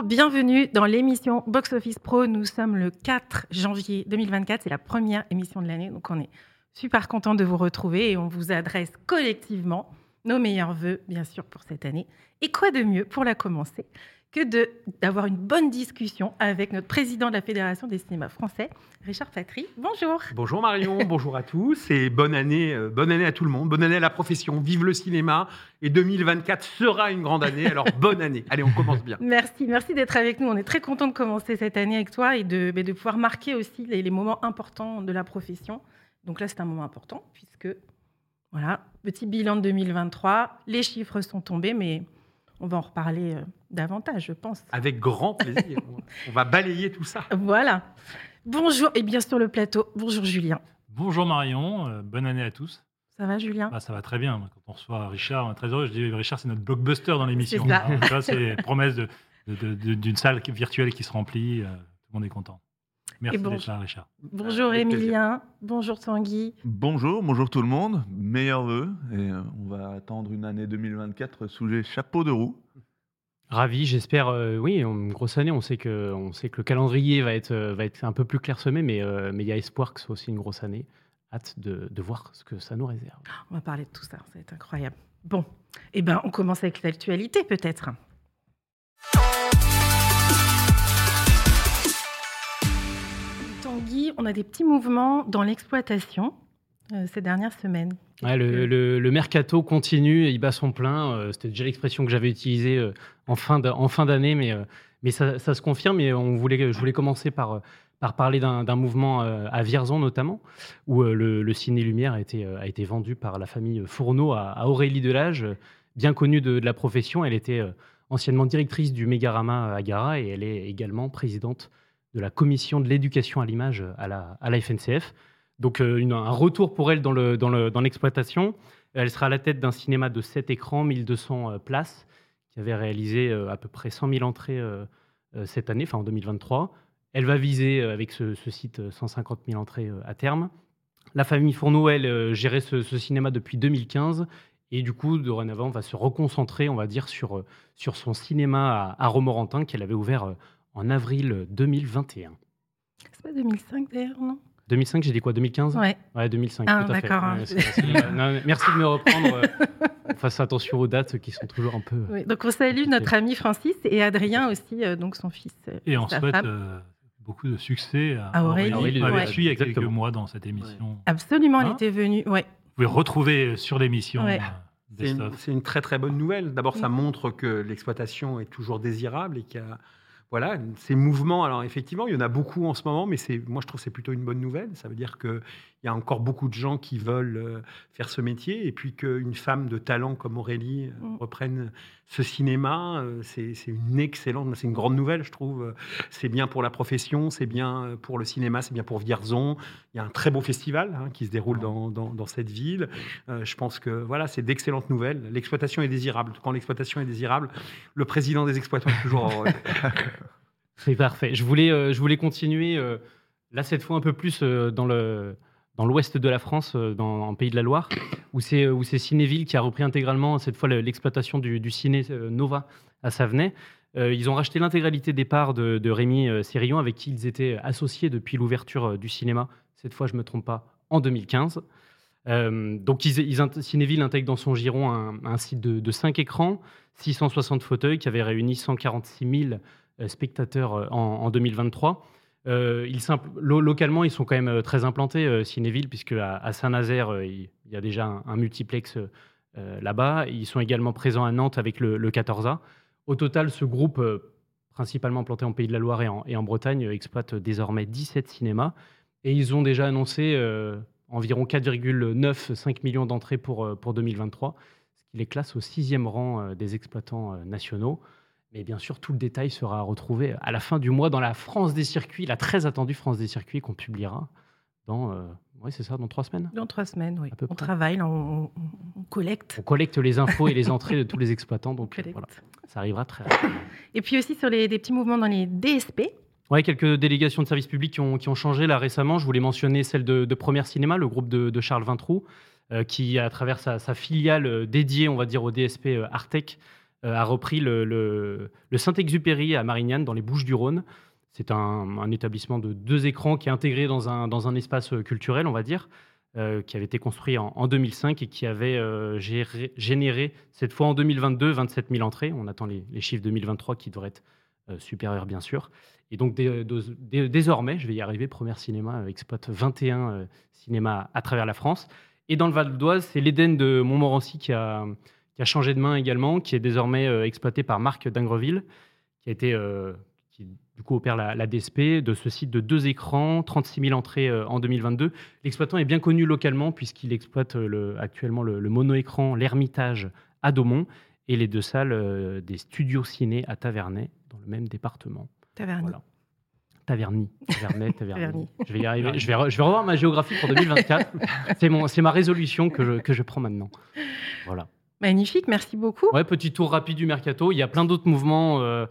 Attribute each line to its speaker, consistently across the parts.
Speaker 1: Bienvenue dans l'émission Box Office Pro. Nous sommes le 4 janvier 2024, c'est la première émission de l'année, donc on est super content de vous retrouver et on vous adresse collectivement nos meilleurs voeux, bien sûr, pour cette année. Et quoi de mieux pour la commencer que d'avoir une bonne discussion avec notre président de la Fédération des cinémas français, Richard Patry. Bonjour.
Speaker 2: Bonjour Marion, bonjour à tous et bonne année, euh, bonne année à tout le monde, bonne année à la profession, vive le cinéma et 2024 sera une grande année, alors bonne année. Allez, on commence bien.
Speaker 1: Merci, merci d'être avec nous. On est très content de commencer cette année avec toi et de, de pouvoir marquer aussi les, les moments importants de la profession. Donc là, c'est un moment important puisque, voilà, petit bilan de 2023, les chiffres sont tombés, mais on va en reparler euh, davantage, je pense.
Speaker 2: Avec grand plaisir. on va balayer tout ça.
Speaker 1: Voilà. Bonjour, et bien sur le plateau, bonjour Julien.
Speaker 3: Bonjour Marion, euh, bonne année à tous.
Speaker 1: Ça va Julien?
Speaker 3: Bah, Ça va très bien. Quand on reçoit Richard, on est très heureux. Je dis Richard, c'est notre blockbuster dans l'émission. C'est ça. c'est promesse d'une salle virtuelle qui se remplit. Euh, tout le monde est content. Merci d'être là, Richard.
Speaker 1: Bonjour Emilien, bonjour Tanguy.
Speaker 4: Bonjour, bonjour tout le monde. Meilleurs vœux. Et euh, on va attendre une année 2024 sous les chapeaux de roue.
Speaker 5: Ravi, j'espère. Euh, oui, une grosse année. On sait que, on sait que le calendrier va être, euh, va être un peu plus clairsemé, mais mais il y a espoir que ce soit aussi une grosse année. Hâte de, de, voir ce que ça nous réserve.
Speaker 1: On va parler de tout ça, ça va être incroyable. Bon, eh ben, on commence avec l'actualité peut-être. On a des petits mouvements dans l'exploitation euh, ces dernières semaines.
Speaker 5: le, mercato continue, il bat son plein. Euh, c'était déjà l'expression que j'avais utilisée euh, en fin d'année, mais, mais ça, se confirme. Et on voulait, je voulais commencer par, par parler d'un mouvement à Vierzon notamment, où le, Ciné Lumière a été, a été vendu par la famille Fourneau à, Aurélie Delage, bien connue de, de, la profession. Elle était anciennement directrice du Mégarama à Gara et elle est également présidente de la commission de l'éducation à l'image à la, à la FNCF. Donc euh, un retour pour elle dans l'exploitation. Dans elle sera à la tête d'un cinéma de 7 écrans, 1200 euh, places, qui avait réalisé euh, à peu près 100 000 entrées cette année, enfin en 2023. Elle va viser avec ce, site 150 000 entrées à terme. La famille Fourneau, elle, gérait ce, cinéma depuis 2015 et du coup, dorénavant, va se reconcentrer, on va dire, sur, sur son cinéma à, à Romorantin qu'elle avait ouvert en avril 2021.
Speaker 1: C'est pas 2005 d'ailleurs, non?
Speaker 5: 2005, j'ai dit quoi 2015
Speaker 1: Ouais.
Speaker 5: Ouais, 2005.
Speaker 1: Ah, d'accord. Hein.
Speaker 5: merci de me reprendre. Euh, fasse attention aux dates qui sont toujours un peu.
Speaker 1: Oui, donc on salue notre ami Francis et Adrien aussi, euh, donc son fils.
Speaker 3: Euh, et on souhaite beaucoup de succès à, Aurélie. Aurélie, il y a quelques mois dans cette émission.
Speaker 1: Absolument, elle hein? était venue. Ouais.
Speaker 3: Vous pouvez retrouver sur l'émission.
Speaker 2: C'est une, très très bonne nouvelle. D'abord, ça montre que l'exploitation est toujours désirable et qu'il y a voilà, ces mouvements, alors effectivement, il y en a beaucoup en ce moment, mais moi je trouve que c'est plutôt une bonne nouvelle. Ça veut dire qu'il y a encore beaucoup de gens qui veulent euh, faire ce métier, et puis qu'une femme de talent comme Aurélie euh, mm. reprenne ce cinéma, euh, c'est, une excellente, c'est une grande nouvelle, je trouve. C'est bien pour la profession, c'est bien pour le cinéma, c'est bien pour Vierzon. Il y a un très beau festival hein, qui se déroule dans, dans, cette ville. je pense que voilà, c'est d'excellentes nouvelles. L'exploitation est désirable. Quand l'exploitation est désirable, le président des exploitants est toujours heureux.
Speaker 5: C'est parfait. Je voulais, euh, je voulais continuer, euh, là, cette fois un peu plus euh, dans le dans l'ouest de la France, dans, en Pays de la Loire, où c'est où c'est Cinéville qui a repris intégralement cette fois l'exploitation du, ciné Nova à Savenay. ils ont racheté l'intégralité des parts de, de Rémi Sérillon, avec qui ils étaient associés depuis l'ouverture du cinéma. Cette fois, je me trompe pas, en 2015. donc, Cinéville intègre dans son giron un, site de, de 5 écrans, 660 fauteuils qui avait réuni 146 000 euh, spectateurs euh, en, 2023. Euh, localement, ils sont quand même très implantés, Cinéville, puisque à, Saint-Nazaire, il y a déjà un, multiplex là-bas. Ils sont également présents à Nantes avec le, 14A. Au total, ce groupe, principalement implanté en Pays de la Loire et en, et en, Bretagne, exploite désormais 17 cinémas. Et ils ont déjà annoncé environ 4,9-5 millions d'entrées pour, pour 2023, ce qui les classe au sixième rang des exploitants nationaux. Mais bien sûr, tout le détail sera retrouvé à la fin du mois dans la France des circuits, la très attendue France des circuits qu'on publiera dans, euh, oui, c'est ça, dans trois semaines
Speaker 1: Dans trois semaines, oui. on travaille, on, collecte.
Speaker 5: On collecte les infos et les entrées de tous les exploitants, donc voilà, ça arrivera très rapidement.
Speaker 1: Et puis aussi sur les, des petits mouvements dans les DSP.
Speaker 5: Oui, quelques délégations de services publics qui ont, qui ont, changé là récemment. Je voulais mentionner celle de, de Première Cinéma, le groupe de, Charles Vintroux, euh, qui, à travers sa, sa, filiale euh, dédiée, on va dire, au DSP Artec, a repris le, Saint-Exupéry à Marignane, dans les Bouches-du-Rhône. C'est un, établissement de deux écrans qui est intégré dans un, dans un espace culturel, on va dire, qui avait été construit en, 2005 et qui avait généré, cette fois en 2022, 27 000 entrées. On attend les, les chiffres 2023 qui devraient être supérieurs, bien sûr. Et donc désormais, je vais y arriver, Première Cinéma exploite 21 euh, cinémas à travers la France. Et dans le Val d'Oise, c'est l'Éden de Montmorency qui a, qui a changé de main également, qui est désormais euh, exploité par Marc Dingreville, qui a été euh, qui du coup opère la, DSP de ce site de deux écrans, 36 000 entrées en 2022. L'exploitant est bien connu localement puisqu'il exploite le, actuellement le, mono-écran L'Ermitage à Daumont et les deux salles des studios ciné à Tavernay dans le même département.
Speaker 1: Taverny.
Speaker 5: Taverny. Taverny. Je vais y arriver. Je vais, je vais revoir ma géographie pour 2024. c'est, mon, c'est ma résolution que je, que je prends maintenant. Voilà.
Speaker 1: Magnifique, merci beaucoup.
Speaker 5: Ouais, petit tour rapide du mercato. Il y a plein d'autres mouvements euh,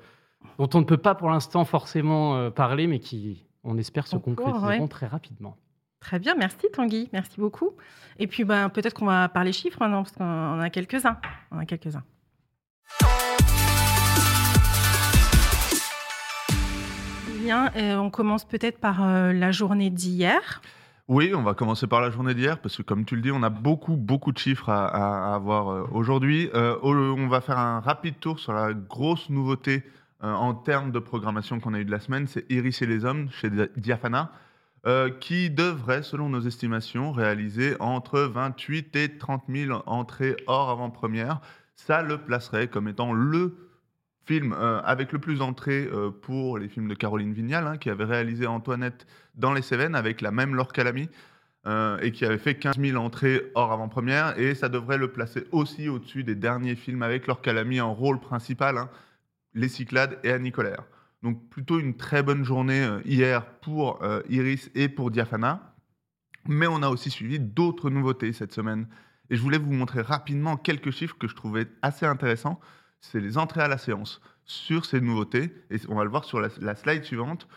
Speaker 5: dont on ne peut pas pour l'instant forcément euh, parler, mais qui, on espère, se concrétiseront très rapidement.
Speaker 1: Très bien, merci Tanguy, merci beaucoup. Et puis ben, peut-être qu'on va parler chiffres maintenant, parce qu'on a quelques-uns. On a quelques-uns. Euh, on commence peut-être par euh, la journée d'hier.
Speaker 4: Oui, on va commencer par la journée d'hier parce que comme tu le dis, on a beaucoup beaucoup de chiffres à, avoir euh, aujourd'hui. on va faire un rapide tour sur la grosse nouveauté en termes de programmation qu'on a eu de la semaine, c'est Iris et les hommes chez Diafana. qui devrait, selon nos estimations, réaliser entre 28 et 30 000 entrées hors avant-première. Ça le placerait comme étant le film euh, avec le plus d'entrées euh, pour les films de Caroline Vignal, hein, qui avait réalisé Antoinette dans les Cévennes avec la même Laure Calamy, euh, et qui avait fait 15 000 entrées hors avant-première, et ça devrait le placer aussi au-dessus des derniers films avec Laure Calamy en rôle principal, hein, Les Cyclades et Annie Colère. Donc plutôt une très bonne journée hier pour Iris et pour Diafana, mais on a aussi suivi d'autres nouveautés cette semaine. Et je voulais vous montrer rapidement quelques chiffres que je trouvais assez intéressants c'est les entrées à la séance sur ces nouveautés. Et on va le voir sur la, slide suivante.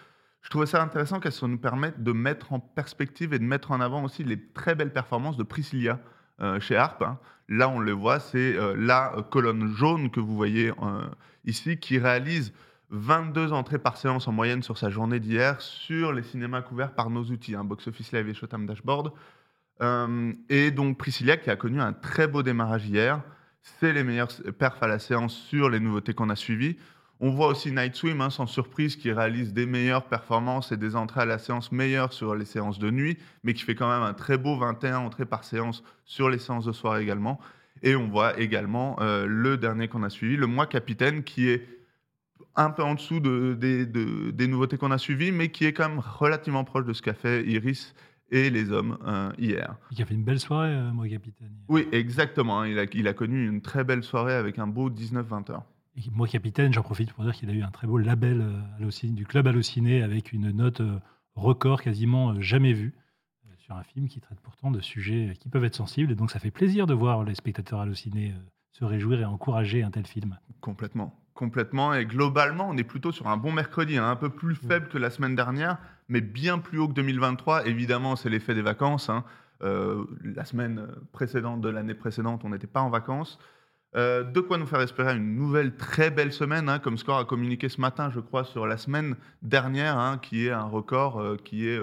Speaker 4: Je trouvais ça intéressant qu'elles nous permettent de mettre en perspective et de mettre en avant aussi les très belles performances de Priscilla euh, chez Harp. Hein. Là, on le voit, c'est euh, la colonne jaune que vous voyez euh, ici qui réalise 22 entrées par séance en moyenne sur sa journée d'hier sur les cinémas couverts par nos outils, hein, Box Office Live et Showtime Dashboard. et donc Priscilla qui a connu un très beau démarrage hier c'est les meilleurs perfs à la séance sur les nouveautés qu'on a suivies. On voit aussi Night Swim, hein, sans surprise, qui réalise des meilleures performances et des entrées à la séance meilleures sur les séances de nuit, mais qui fait quand même un très beau 21 entrées par séance sur les séances de soirée également. Et on voit également euh, le dernier qu'on a suivi, le Moi Capitaine, qui est un peu en dessous des nouveautés qu'on a suivies, mais qui est quand même relativement proche de ce qu'a fait Iris et les hommes euh, hier.
Speaker 3: Il a fait une belle soirée, euh, moi, capitaine.
Speaker 4: Oui, exactement. Hein. Il, a, il, a, connu une très belle soirée avec un beau 19-20 heures.
Speaker 3: Et moi, capitaine, j'en profite pour dire qu'il a eu un très beau label euh, du club Allociné avec une note record quasiment jamais vue sur un film qui traite pourtant de sujets qui peuvent être sensibles. Et donc, ça fait plaisir de voir les spectateurs Allociné se réjouir et encourager un tel film.
Speaker 4: Complètement. Complètement. Et globalement, on est plutôt sur un bon mercredi, hein. un peu plus faible que la semaine dernière, mais bien plus haut que 2023. Évidemment, c'est l'effet des vacances. Hein. Euh, la semaine précédente de l'année précédente, on n'était pas en vacances. Euh, de quoi nous faire espérer une nouvelle très belle semaine, hein, comme Score a communiqué ce matin, je crois, sur la semaine dernière, qui est un record, euh, qui est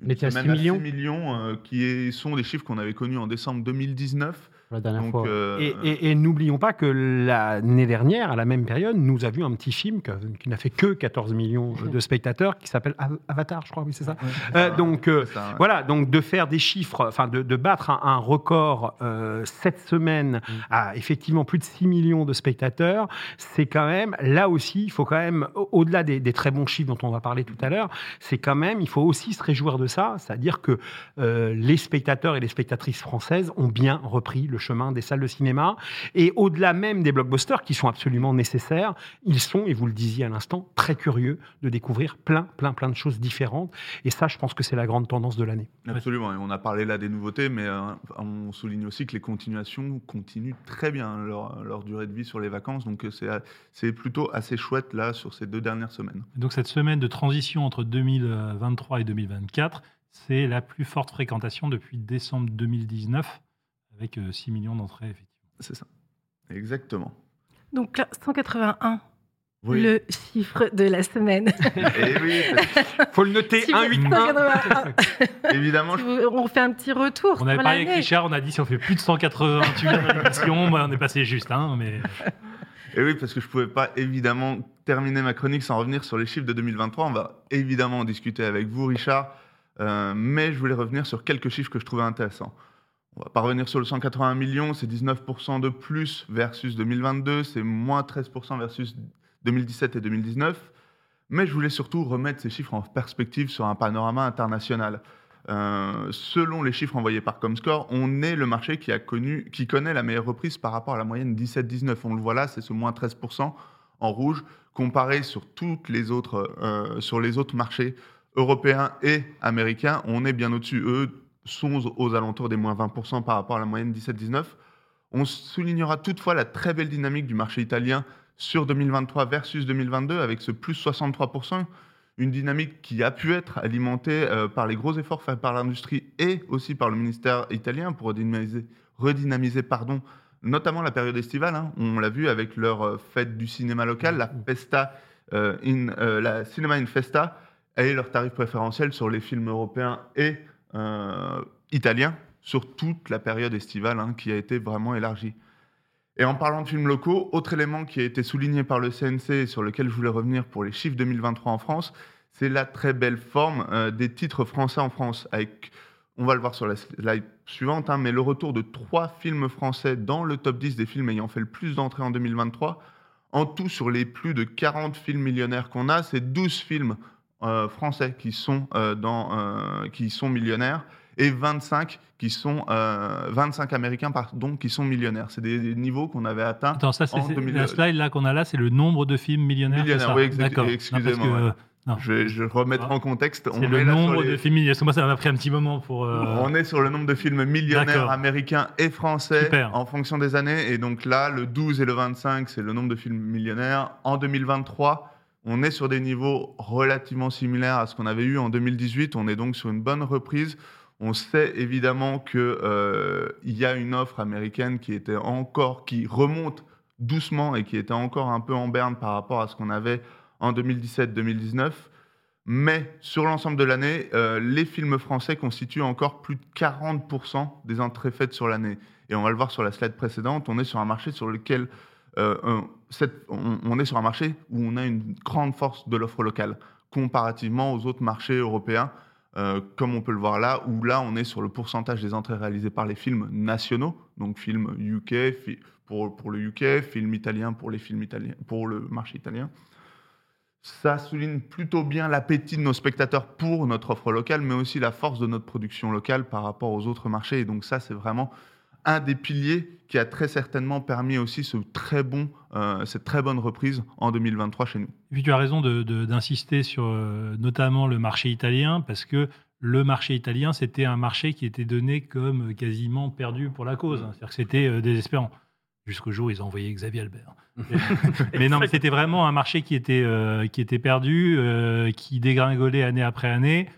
Speaker 5: une semaine à 6
Speaker 4: millions, millions qui sont des chiffres qu'on avait connus en décembre 2019
Speaker 5: la dernière fois.
Speaker 2: Euh, et, n'oublions pas que l'année dernière, à la même période, nous avions un petit film qui n'a fait que 14 millions de spectateurs, qui s'appelle Avatar, je crois, oui, c'est ça. Euh, donc euh, voilà, donc de faire des chiffres, enfin de, battre un, record cette semaine mm. à effectivement plus de 6 millions de spectateurs, c'est quand même, là aussi, il faut quand même, au-delà des, des, très bons chiffres dont on va parler tout à l'heure, c'est quand même, il faut aussi se réjouir de ça, c'est-à-dire que les spectateurs et les spectatrices françaises ont bien repris le le chemin des salles de cinéma. Et au-delà même des blockbusters qui sont absolument nécessaires, ils sont, et vous le disiez à l'instant, très curieux de découvrir plein, plein, plein de choses différentes. Et ça, je pense que c'est la grande tendance de l'année.
Speaker 4: Absolument. Et on a parlé là des nouveautés, mais euh, on souligne aussi que les continuations continuent très bien leur, leur durée de vie sur les vacances. Donc euh, c'est plutôt assez chouette là sur ces deux dernières semaines.
Speaker 3: Donc cette semaine de transition entre 2023 et 2024, c'est la plus forte fréquentation depuis décembre 2019 avec 6 euh, millions d'entrées, effectivement.
Speaker 4: C'est ça, exactement.
Speaker 1: Donc là, 181,
Speaker 4: Oui.
Speaker 1: le chiffre de la semaine.
Speaker 4: Et oui,
Speaker 2: faut le noter,
Speaker 1: Si vous-
Speaker 2: 181.
Speaker 1: 181.
Speaker 4: évidemment, je-
Speaker 1: on fait un petit retour.
Speaker 3: On avait parlé avec. Richard, on a dit si on fait plus de 188 dans l'émission, moi, on est passé juste un, mais
Speaker 4: Et oui, parce que je pouvais pas évidemment terminer ma chronique sans revenir sur les chiffres de 2023. On va évidemment en discuter avec vous, Richard. Euh, mais je voulais revenir sur quelques chiffres que je trouvais intéressants. On va pas revenir sur le 181 millions, c'est 19% de plus versus 2022, c'est moins 13% versus 2017 et 2019. Mais je voulais surtout remettre ces chiffres en perspective sur un panorama international. Euh, selon les chiffres envoyés par Comscore, on est le marché qui, a connu, qui connaît la meilleure reprise par rapport à la moyenne 17-19. On le voit là, c'est ce moins 13% en rouge, comparé sur, toutes les autres, euh, sur les autres marchés européens et américains. On est bien au-dessus. Eux sont aux alentours des moins 20% par rapport à la moyenne 17-19. On soulignera toutefois la très belle dynamique du marché italien sur 2023 versus 2022 avec ce plus 63%, une dynamique qui a pu être alimentée euh, par les gros efforts faits par l'industrie et aussi par le ministère italien pour redynamiser, redynamiser pardon, notamment la période estivale. hein. On l'a vu avec leur euh, fête du cinéma local, la Festa euh, in, euh, la Cinema in Festa, et leurs tarifs préférentiels sur les films européens et euh, italiens sur toute la période estivale hein, qui a été vraiment élargie. Et en parlant de films locaux, autre élément qui a été souligné par le CNC et sur lequel je voulais revenir pour les chiffres 2023 en France, c'est la très belle forme euh, des titres français en France. On va le voir sur la slide suivante, hein, mais le retour de trois films français dans le top 10 des films ayant fait le plus d'entrées en 2023. En tout, sur les plus de 40 films millionnaires qu'on a, c'est 12 films euh, français qui sont, euh, dans, euh, qui sont millionnaires et 25 qui sont euh, 25 américains pardon qui sont millionnaires. C'est des, des niveaux qu'on avait atteints.
Speaker 3: attends, ça, c'est
Speaker 4: En
Speaker 3: c'est-
Speaker 4: 2000.
Speaker 3: la slide là qu'on a là, c'est le nombre de films millionnaires. c'est
Speaker 4: Millionnaires,
Speaker 3: ça
Speaker 4: oui,
Speaker 3: D'accord.
Speaker 4: Excusez-moi,
Speaker 3: non.
Speaker 4: Je vais je vais remettre
Speaker 3: Ah.
Speaker 4: en contexte.
Speaker 3: C'est le nombre
Speaker 4: les-
Speaker 3: de films millionnaires. Moi, ça m'a pris un petit moment pour. euh,
Speaker 4: On est sur le nombre de films millionnaires américains et français
Speaker 3: Super.
Speaker 4: en fonction des années. Et donc là, le 12 et le 25, c'est le nombre de films millionnaires. En 2023, on est sur des niveaux relativement similaires à ce qu'on avait eu en 2018. On est donc sur une bonne reprise. On sait évidemment qu'il y a une offre américaine qui était encore, qui remonte doucement et qui était encore un peu en berne par rapport à ce qu'on avait en 2017-2019. Mais sur l'ensemble de l'année, euh, les films français constituent encore plus de 40% des entrées faites sur l'année. Et on va le voir sur la slide précédente, on est sur un marché sur lequel euh, on, est sur un marché où on a une grande force de l'offre locale comparativement aux autres marchés européens, euh, comme on peut le voir là, où là on est sur le pourcentage des entrées réalisées par les films nationaux, donc films UK pour, pour le UK, films italiens pour les films italiens, pour le marché italien ça souligne plutôt bien l'appétit de nos spectateurs pour notre offre locale, mais aussi la force de notre production locale par rapport aux autres marchés. Et donc ça, c'est vraiment un des piliers qui a très certainement permis aussi ce très bon, euh, cette très bonne reprise en 2023 chez nous.
Speaker 3: Et puis tu as raison de- de- d'insister sur euh, notamment le marché italien, parce que le marché italien, c'était un marché qui était donné comme quasiment perdu pour la cause. hein. C'est-à-dire que c'était euh, désespérant. Jusqu'au jour où ils ont envoyé Xavier Albert. mais non, mais c'était vraiment un marché qui était, euh, qui était perdu, euh, qui dégringolait année après année,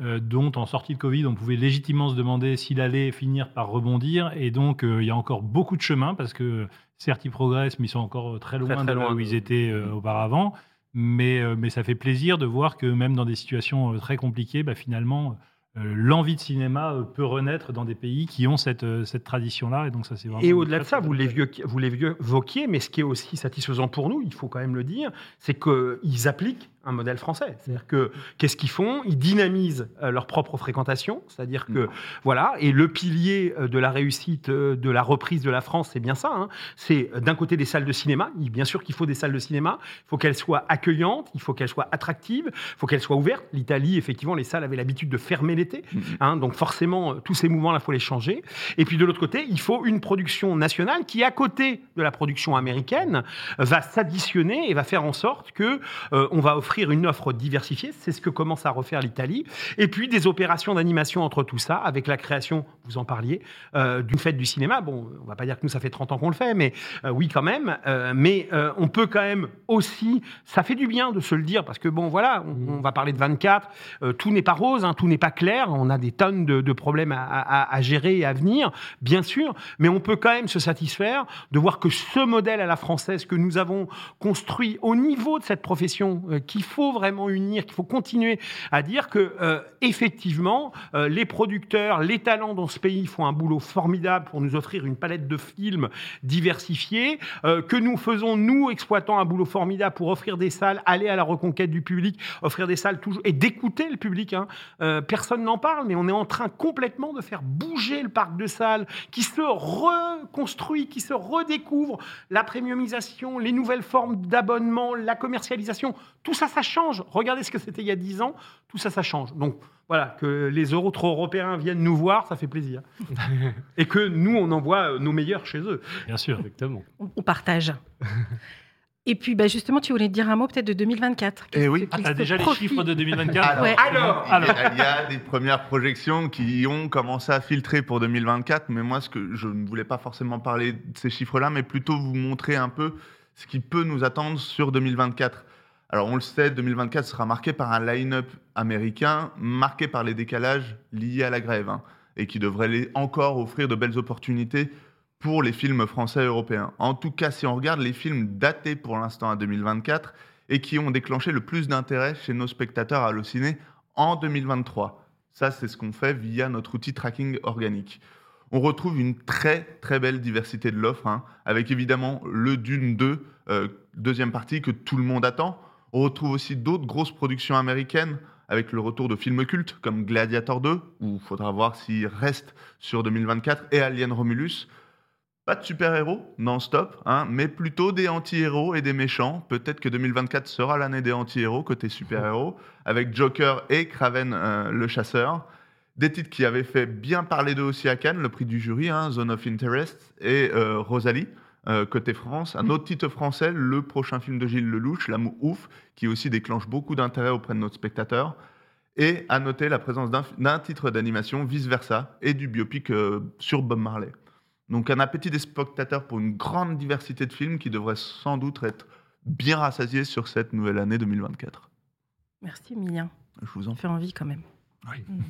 Speaker 3: euh, dont en sortie de Covid, on pouvait légitimement se demander s'il allait finir par rebondir. Et donc, euh, il y a encore beaucoup de chemin, parce que certes, ils progressent, mais ils sont encore très loin,
Speaker 2: très
Speaker 3: de là où ils étaient euh, auparavant. Mais, euh, mais ça fait plaisir de voir que même dans des situations euh, très compliquées, bah, finalement, euh, l'envie de cinéma euh, peut renaître dans des pays qui ont cette, euh, cette tradition-là. Et donc, ça, c'est vraiment.
Speaker 2: Et au-delà de ça, vous vous l'évoquiez, mais ce qui est aussi satisfaisant pour nous, il faut quand même le dire, c'est qu'ils appliquent un modèle français. C'est-à-dire que qu'est-ce qu'ils font? Ils dynamisent euh, leur propre fréquentation, c'est-à-dire que voilà. Et le pilier euh, de la réussite euh, de la reprise de la France, c'est bien ça. hein. C'est d'un côté des salles de cinéma. Bien sûr qu'il faut des salles de cinéma. Il faut qu'elles soient accueillantes. Il faut qu'elles soient attractives. Il faut qu'elles soient ouvertes. L'Italie, effectivement, les salles avaient l'habitude de fermer l'été. hein. donc forcément, tous ces mouvements-là, il faut les changer. Et puis de l'autre côté, il faut une production nationale qui, à côté de la production américaine, va s'additionner et va faire en sorte que euh, on va offrir une offre diversifiée. C'est ce que commence à refaire l'Italie. Et puis des opérations d'animation entre tout ça, avec la création, vous en parliez, euh, d'une fête du cinéma. Bon, on va pas dire que nous, ça fait 30 ans qu'on le fait, mais euh, oui, quand même. Euh, mais on peut quand même aussi, ça fait du bien de se le dire, parce que bon, voilà, on, on va parler de 24, euh, tout n'est pas rose, hein, tout n'est pas clair, on a des tonnes de, de problèmes à, à- à gérer et à venir, bien sûr, mais on peut quand même se satisfaire de voir que ce modèle à la française que nous avons construit au niveau de cette profession, qu'il faut vraiment unir, qu'il faut continuer à dire que euh, effectivement, euh, les producteurs, les talents dans ce pays font un boulot formidable pour nous offrir une palette de films diversifiés, euh, que nous faisons nous exploitant un boulot formidable pour offrir des salles, aller à la reconquête du public, offrir des salles toujours et d'écouter le public. hein. Personne n'en parle, mais on est en train complètement de faire bouger le parc de salles qui se reconstruit, qui se redécouvre, la premiumisation, les nouvelles formes d'abonnement, la commercialisation, tout ça, ça change. Regardez ce que c'était il y a 10 ans, tout ça, ça change. Donc voilà, que les autres Européens viennent nous voir, ça fait plaisir. Et que nous, on envoie euh, nos meilleurs chez eux.
Speaker 3: Bien sûr.
Speaker 5: Exactement.
Speaker 1: On, partage. Et puis, bah, justement, tu voulais dire un mot peut-être de 2024.
Speaker 4: Eh oui.
Speaker 3: Ah, t'as
Speaker 1: se
Speaker 3: déjà les chiffres de 2024
Speaker 1: Ouais.
Speaker 2: Alors,
Speaker 4: il, y a, il y a des premières projections qui ont commencé à filtrer pour 2024, mais moi, ce que je ne voulais pas forcément parler de ces chiffres-là, mais plutôt vous montrer un peu ce qui peut nous attendre sur 2024. Alors, on le sait, 2024 sera marqué par un line-up américain marqué par les décalages liés à la grève hein, et qui devrait encore offrir de belles opportunités pour les films français et européens. En tout cas, si on regarde les films datés pour l'instant à 2024 et qui ont déclenché le plus d'intérêt chez nos spectateurs à Allociné en 2023. Ça, c'est ce qu'on fait via notre outil tracking organique. On retrouve une très très belle diversité de l'offre, hein, avec évidemment le Dune 2, euh, deuxième partie que tout le monde attend. On retrouve aussi d'autres grosses productions américaines, avec le retour de films cultes comme Gladiator 2, où il faudra voir s'il reste sur 2024, et Alien Romulus. Pas de super-héros non-stop, hein, mais plutôt des anti-héros et des méchants. Peut-être que 2024 sera l'année des anti-héros côté super-héros, avec Joker et Kraven euh, le chasseur. Des titres qui avaient fait bien parler d'eux aussi à Cannes, le prix du jury, hein, Zone of Interest, et euh, Rosalie, euh, côté France. Un autre titre français, le prochain film de Gilles Lelouch, L'amour ouf, qui aussi déclenche beaucoup d'intérêt auprès de notre spectateur. Et à noter la présence d'un titre d'animation, vice-versa, et du biopic euh, sur Bob Marley. Donc un appétit des spectateurs pour une grande diversité de films qui devrait sans doute être bien rassasié sur cette nouvelle année 2024.
Speaker 1: Merci, Emilien.
Speaker 4: Je vous en
Speaker 1: Ça fait envie quand même.
Speaker 3: Oui.
Speaker 1: Mm.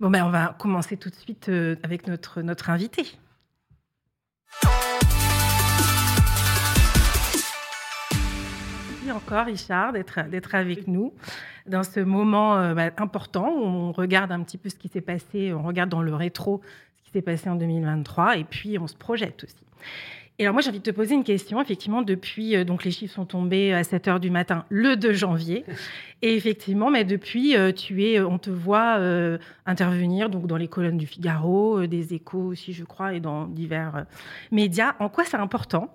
Speaker 1: Bon, ben, on va commencer tout de suite euh, avec notre, notre invité. Merci encore, Richard, d'être avec nous dans ce moment euh, bah, important où on regarde un petit peu ce qui s'est passé, on regarde dans le rétro ce qui s'est passé en 2023 et puis on se projette aussi. Et alors moi, j'ai envie de te poser une question. Effectivement, depuis, euh, donc les chiffres sont tombés à 7 heures du matin le 2 janvier. Et effectivement, mais depuis, euh, tu es, on te voit euh, intervenir donc dans les colonnes du Figaro, euh, des Échos aussi, je crois, et dans divers euh, médias. En quoi c'est important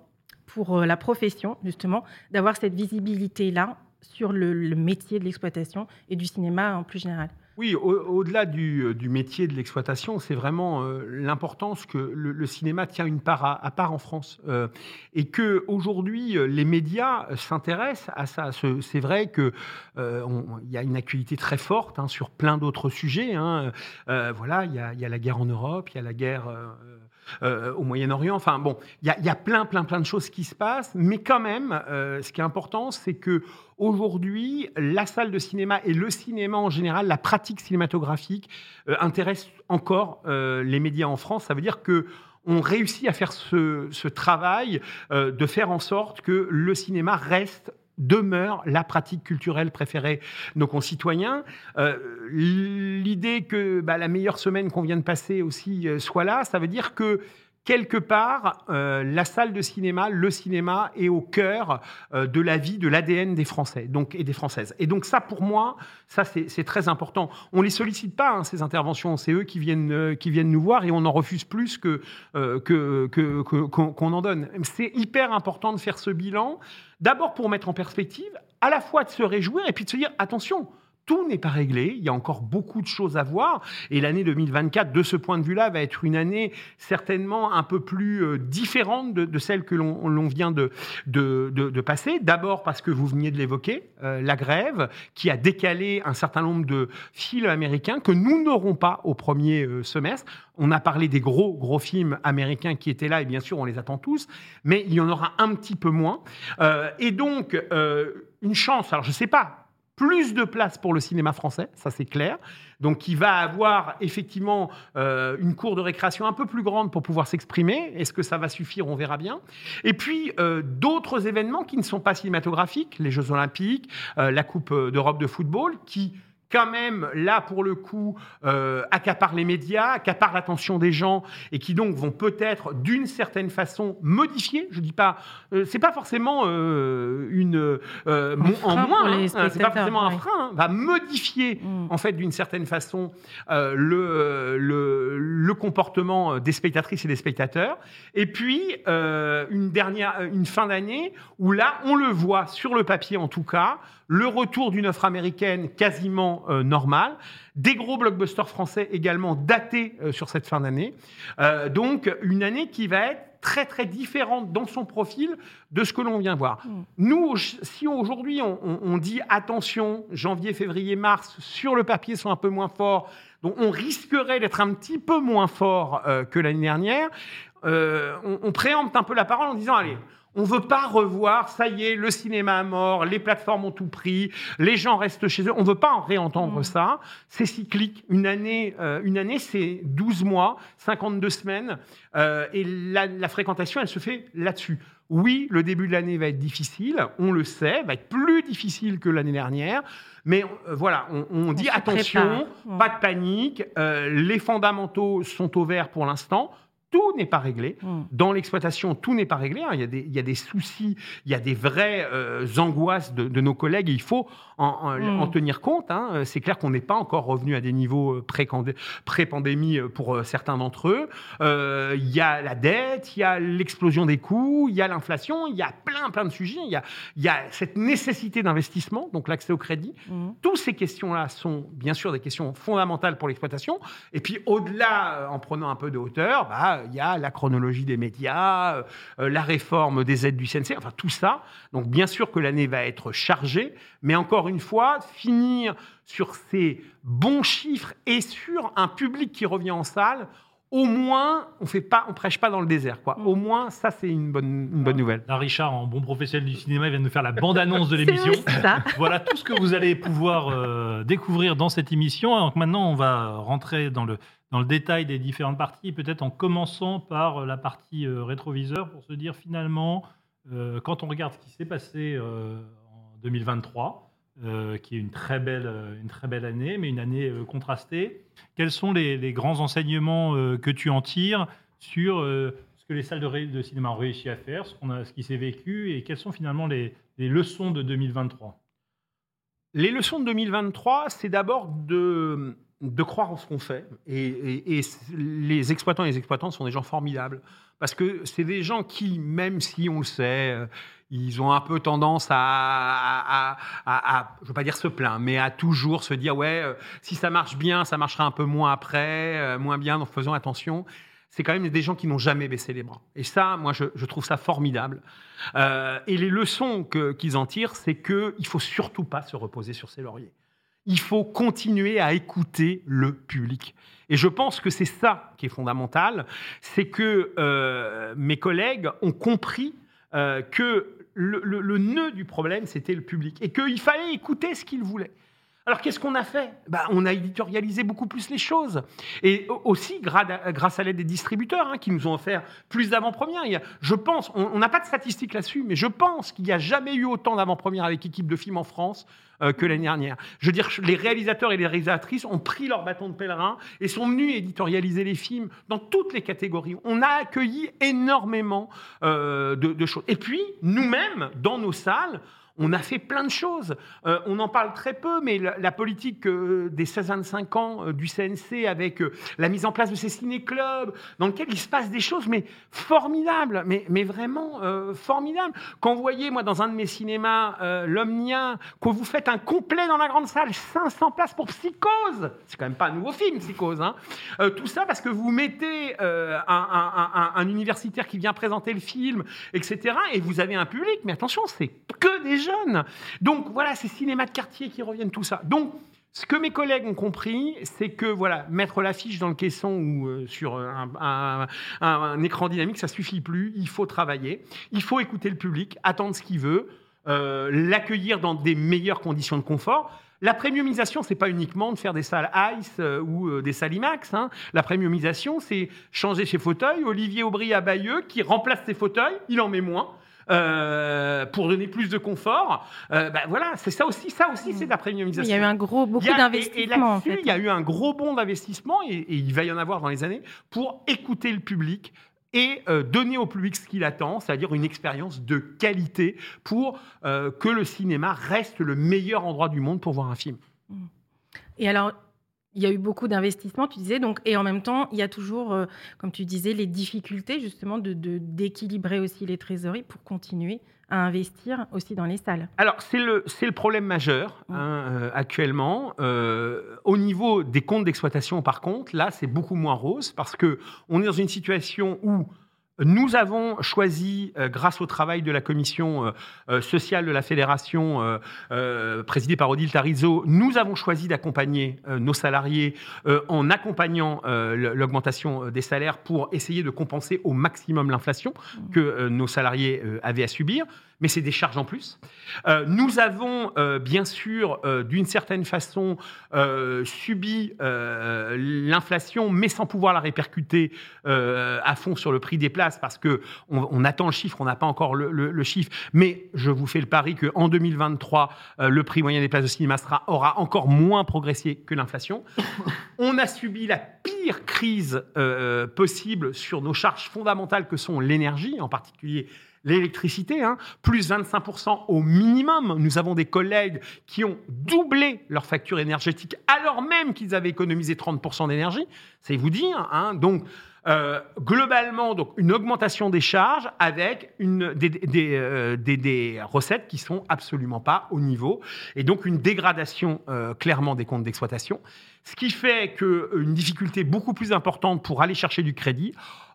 Speaker 1: pour euh, la profession, justement, d'avoir cette visibilité-là sur le, métier de l'exploitation et du cinéma en plus général
Speaker 2: Oui, au- au-delà du, euh, du métier de l'exploitation, c'est vraiment euh, l'importance que le, cinéma tient une part à, part en France Euh, et que aujourd'hui euh, les médias euh, s'intéressent à ça. Ce- C'est vrai que euh, il y a une actualité très forte hein, sur plein d'autres sujets. hein. Euh, voilà, il y, y a la guerre en Europe, il y a la guerre. Euh, au Moyen-Orient. Enfin bon, il y, a- plein, plein, plein de choses qui se passent, mais quand même, euh, ce qui est important, c'est que aujourd'hui, la salle de cinéma et le cinéma en général, la pratique cinématographique euh, intéresse encore euh, les médias en France. Ça veut dire que on réussit à faire ce, travail de faire en sorte que le cinéma reste demeure la pratique culturelle préférée de nos concitoyens. Euh, L'idée que bah, la meilleure semaine qu'on vient de passer aussi euh, soit là, ça veut dire que quelque part, euh, la salle de cinéma, le cinéma est au cœur euh, de la vie, de l'ADN des Français donc, et des Françaises. Et donc ça, pour moi, ça c'est très important. On les sollicite pas, hein, ces interventions, c'est eux qui viennent, euh, qui viennent nous voir et on en refuse plus que euh, que- que- qu'on qu'on en donne. C'est hyper important de faire ce bilan, d'abord pour mettre en perspective, à la fois de se réjouir et puis de se dire, attention, tout n'est pas réglé. Il y a encore beaucoup de choses à voir. Et l'année 2024, de ce point de vue-là, va être une année certainement un peu plus euh, différente de, celle que l'on vient de, passer. D'abord parce que vous veniez de l'évoquer, euh, la grève qui a décalé un certain nombre de films américains que nous n'aurons pas au premier euh, semestre. On a parlé des gros, gros films américains qui étaient là, et bien sûr, on les attend tous, mais il y en aura un petit peu moins. et donc, une chance, alors je ne sais pas, plus de place pour le cinéma français, ça c'est clair. Donc il va avoir effectivement euh, une cour de récréation un peu plus grande pour pouvoir s'exprimer. Est-ce que ça va suffire? On verra bien. Et puis euh, d'autres événements qui ne sont pas cinématographiques, les Jeux olympiques, euh, la Coupe d'Europe de football, qui quand même, là, pour le coup, euh, accapare les médias, accapare l'attention des gens et qui donc vont peut-être, d'une certaine façon, modifier. Je dis pas, euh, c'est pas forcément euh, une euh, en moins, hein, c'est pas forcément un frein, hein, va modifier mm. en fait d'une certaine façon le, le, le comportement des spectatrices et des spectateurs. Et puis une dernière, une fin d'année où là, on le voit sur le papier en tout cas le retour d'une offre américaine quasiment euh, normale, des gros blockbusters français également datés euh, sur cette fin d'année. Euh, donc une année qui va être très très différente dans son profil de ce que l'on vient voir. Mm. Nous, si aujourd'hui on, dit attention, janvier, février, mars, sur le papier sont un peu moins forts, donc on risquerait d'être un petit peu moins fort que l'année dernière, on, on préempte un peu la parole en disant allez, on ne veut pas revoir, ça y est, le cinéma a mort, les plateformes ont tout pris, les gens restent chez eux. On ne veut pas en réentendre mm. ça. C'est cyclique. Une année, euh, une année c'est 12 mois, 52 semaines. Euh, et la, fréquentation, elle se fait là-dessus. Oui, le début de l'année va être difficile, on le sait, va être plus difficile que l'année dernière. Mais euh, voilà, on, dit attention, pas de panique, les fondamentaux sont au vert pour l'instant tout n'est pas réglé. Hmm. Dans l'exploitation, tout n'est pas réglé. Hein. Il, y a des, il, y a des, soucis, il y a des vraies euh, angoisses de, nos collègues. il faut en, hmm. tenir compte. Hein. C'est clair qu'on n'est pas encore revenu à des niveaux euh, pré-pandémie euh, pour certains d'entre eux. il y a la dette, il y a l'explosion des coûts, il y a l'inflation, il y a plein, plein de sujets. Il y a, il y a cette nécessité d'investissement, donc l'accès au crédit. Hmm. Toutes ces questions-là sont bien sûr des questions fondamentales pour l'exploitation. Et puis au-delà, en prenant un peu de hauteur, bah, il y a la chronologie des médias, euh, euh, la réforme des aides du CNC, enfin tout ça. Donc bien sûr que l'année va être chargée, mais encore une fois, finir sur ces bons chiffres et sur un public qui revient en salle, au moins, on fait pas, on prêche pas dans le désert, quoi. Au moins, ça, c'est une bonne, une bonne nouvelle.
Speaker 3: Là, Richard, en bon professionnel du cinéma, il vient de faire la bande-annonce de l'émission. voilà tout ce que vous allez pouvoir euh, découvrir dans cette émission. Donc maintenant, on va rentrer dans le dans le détail des différentes parties, peut-être en commençant par la partie euh, rétroviseur pour se dire finalement, euh, quand on regarde ce qui s'est passé euh, en 2023, qui est une très, belle, une très belle année, mais une année contrastée, quels sont les, grands enseignements que tu en tires sur ce que les salles de, cinéma ont réussi à faire, ce, a, ce qui s'est vécu, et quelles sont finalement les leçons de 2023
Speaker 2: Les leçons de 2023, c'est d'abord de de croire en ce qu'on fait. Et, les exploitants et les exploitantes sont des gens formidables. Parce que c'est des gens qui, même si on le sait, euh, ils ont un peu tendance à, je ne veux pas dire se plaindre, mais à toujours se dire, ouais, euh, si ça marche bien, ça marchera un peu moins après, euh, moins bien, donc faisons attention. C'est quand même des gens qui n'ont jamais baissé les bras. Et ça, moi, je, trouve ça formidable. et les leçons qu'ils en tirent, c'est qu'il ne faut surtout pas se reposer sur ses lauriers il faut continuer à écouter le public. Et je pense que c'est ça qui est fondamental, c'est que euh, mes collègues ont compris euh, que le, le, nœud du problème, c'était le public, et qu'il fallait écouter ce qu'il voulait. Alors qu'est-ce qu'on a fait? Bah, On a éditorialisé beaucoup plus les choses. Et aussi grâce à l'aide des distributeurs hein, qui nous ont offert plus d'avant-premières. Je pense, on n'a pas de statistiques là-dessus, mais je pense qu'il n'y a jamais eu autant d'avant-premières avec équipe de films en France euh, que l'année dernière. Je veux dire, les réalisateurs et les réalisatrices ont pris leur bâton de pèlerin et sont venus éditorialiser les films dans toutes les catégories. On a accueilli énormément euh, de, de choses. Et puis, nous-mêmes, dans nos salles, on a fait plein de choses. Euh, on en parle très peu, mais la, politique euh, des 16-25 ans euh, du CNC avec la mise en place de ces ciné-clubs, dans lequel il se passe des choses, mais formidables, mais, mais vraiment formidables. Quand vous voyez, moi, dans un de mes cinémas, l'Omnia, que vous faites un complet dans la grande salle, 500 places pour Psychose, c'est quand même pas un nouveau film, Psychose, hein. Tout ça parce que vous mettez un, un- un- un universitaire qui vient présenter le film, etc. Et vous avez un public, mais attention, c'est que des Donc voilà, ces cinémas de quartier qui reviennent, tout ça. Donc, ce que mes collègues ont compris, c'est que voilà, mettre l'affiche dans le caisson ou euh, sur un, écran dynamique, ça suffit plus. Il faut travailler, il faut écouter le public, attendre ce qu'il veut, euh, l'accueillir dans des meilleures conditions de confort. La premiumisation, c'est pas uniquement de faire des salles ICE euh, ou des salles IMAX. hein. La premiumisation, c'est changer ses fauteuils. Olivier Aubry à Bayeux, qui remplace ses fauteuils, il en met moins. Euh, pour donner plus de confort, Euh, ben voilà, c'est ça aussi, ça aussi, c'est de la
Speaker 1: Il
Speaker 2: premiumisation.
Speaker 1: y a eu un gros, beaucoup
Speaker 2: Il
Speaker 1: d'investissements en fait.
Speaker 2: il y a eu un gros bond d'investissement, et, et il va y en avoir dans les années, pour écouter le public et euh, donner au public ce qu'il attend, c'est-à-dire une expérience de qualité pour euh, que le cinéma reste le meilleur endroit du monde pour voir un film.
Speaker 1: Et alors, il y a eu beaucoup d'investissements, tu disais, donc, et en même temps, il y a toujours, euh, comme tu disais, les difficultés justement de d'équilibrer aussi les trésoreries pour continuer à investir aussi dans les salles.
Speaker 2: Alors, c'est le, c'est le problème majeur hein, euh, actuellement. Euh, au niveau des comptes d'exploitation, par contre, là, c'est beaucoup moins rose parce que on est dans une situation où nous avons choisi, euh, grâce au travail de la commission euh, euh, sociale de la fédération, présidée par Odile Tarizo, nous avons choisi d'accompagner nos salariés en accompagnant l'augmentation des salaires pour essayer de compenser au maximum l'inflation que nos salariés avaient à subir. Mais c'est des charges en plus. Euh, nous avons euh, bien sûr, euh, d'une certaine façon, subi l'inflation, mais sans pouvoir la répercuter à fond sur le prix des places, parce que on, on attend le chiffre, on n'a pas encore le, le- le chiffre. Mais je vous fais le pari qu'en 2023, euh, le prix moyen des places de cinéma sera, aura encore moins progressé que l'inflation. on a subi la pire crise possible sur nos charges fondamentales que sont l'énergie, en particulier l'électricité, hein, plus 25% au minimum. Nous avons des collègues qui ont doublé leur facture énergétique alors même qu'ils avaient économisé 30% d'énergie. C'est vous dire. hein. Donc, euh, globalement, donc une augmentation des charges avec euh, des recettes qui sont absolument pas au niveau et donc une dégradation euh, clairement des comptes d'exploitation. Ce qui fait qu'une difficulté beaucoup plus importante pour aller chercher du crédit.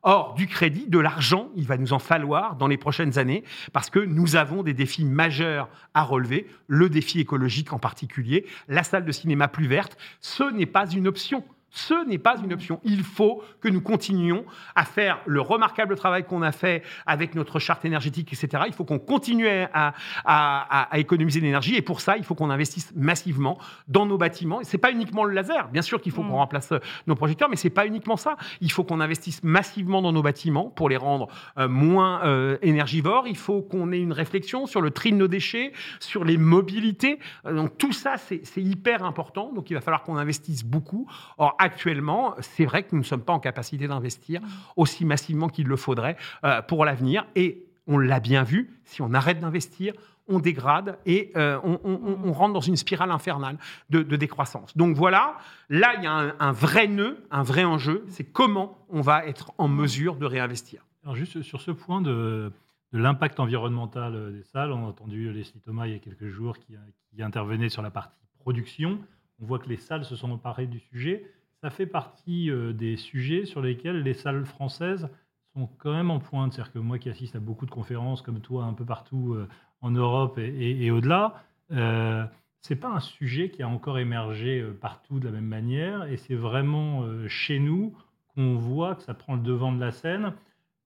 Speaker 2: Or, du crédit, de l'argent, il va nous en falloir dans les prochaines années parce que nous avons des défis majeurs à relever, le défi écologique en particulier, la salle de cinéma plus verte. Ce n'est pas une option. Ce n'est pas une option. Il faut que nous continuions à faire le remarquable travail qu'on a fait avec notre charte énergétique, etc. Il faut qu'on continue à, à- à- économiser l'énergie et pour ça, il faut qu'on investisse massivement dans nos bâtiments. Et c'est pas uniquement le laser. Bien sûr qu'il faut
Speaker 1: Mm.
Speaker 2: qu'on remplace euh, nos projecteurs, mais c'est pas uniquement ça. Il faut qu'on investisse massivement dans nos bâtiments pour les rendre euh, moins euh, énergivores. Il faut qu'on ait une réflexion sur le tri de nos déchets, sur les mobilités. Donc tout ça, c'est c'est hyper important. Donc il va falloir qu'on investisse beaucoup. Or actuellement, c'est vrai que nous ne sommes pas en capacité d'investir aussi massivement qu'il le faudrait euh, pour l'avenir. Et on l'a bien vu, si on arrête d'investir, on dégrade et euh, on, on- on- on rentre dans une spirale infernale de, de décroissance. Donc voilà, là, il y a un, un vrai nœud, un vrai enjeu, c'est comment on va être en mesure de réinvestir.
Speaker 3: Alors juste sur ce point de, de l'impact environnemental euh, des salles, on a entendu Leslie Thomas il y a quelques jours qui, qui intervenait sur la partie production. On voit que les salles se sont emparées du sujet. Ça fait partie euh, des sujets sur lesquels les salles françaises sont quand même en pointe. C'est-à-dire que moi qui assiste à beaucoup de conférences comme toi un peu partout euh, en Europe et, au-delà, euh, c'est pas un sujet qui a encore émergé euh, partout de la même manière. Et c'est vraiment chez nous qu'on voit que ça prend le devant de la scène.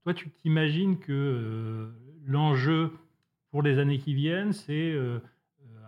Speaker 3: Toi, tu t'imagines que l'enjeu pour les années qui viennent, c'est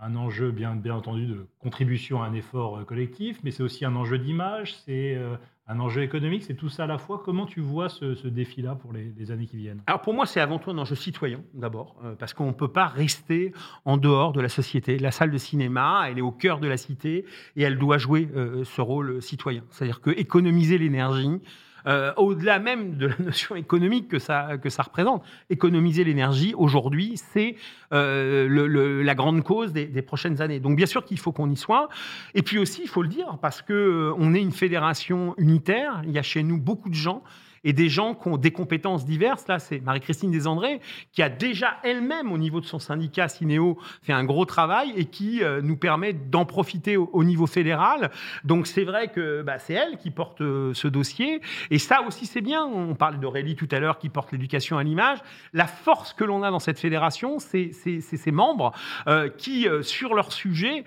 Speaker 3: un enjeu bien, entendu de contribution à un effort euh, collectif, mais c'est aussi un enjeu d'image, c'est euh, un enjeu économique, c'est tout ça à la fois. Comment tu vois ce, défi-là pour les, les années qui viennent?
Speaker 2: Alors pour moi, c'est avant tout un enjeu citoyen, d'abord, euh, parce qu'on ne peut pas rester en dehors de la société. La salle de cinéma, elle est au cœur de la cité et elle doit jouer ce rôle citoyen. C'est-à-dire que économiser l'énergie, euh, au-delà même de la notion économique que ça, que ça représente. Économiser l'énergie, aujourd'hui, c'est euh, la grande cause des, prochaines années. Donc bien sûr qu'il faut qu'on y soit. Et puis aussi, il faut le dire, parce que euh, est une fédération unitaire, il y a chez nous beaucoup de gens et des gens qui ont des compétences diverses. Là, c'est Marie-Christine Desandré qui a déjà elle-même, au niveau de son syndicat Cinéo, fait un gros travail et qui euh, nous permet d'en profiter au, au niveau fédéral. Donc c'est vrai que bah, c'est elle qui porte euh, ce dossier. Et ça aussi, c'est bien. On parle d'Aurélie tout à l'heure qui porte l'éducation à l'image. La force que l'on a dans cette fédération, c'est ses membres euh, qui, sur leur sujet,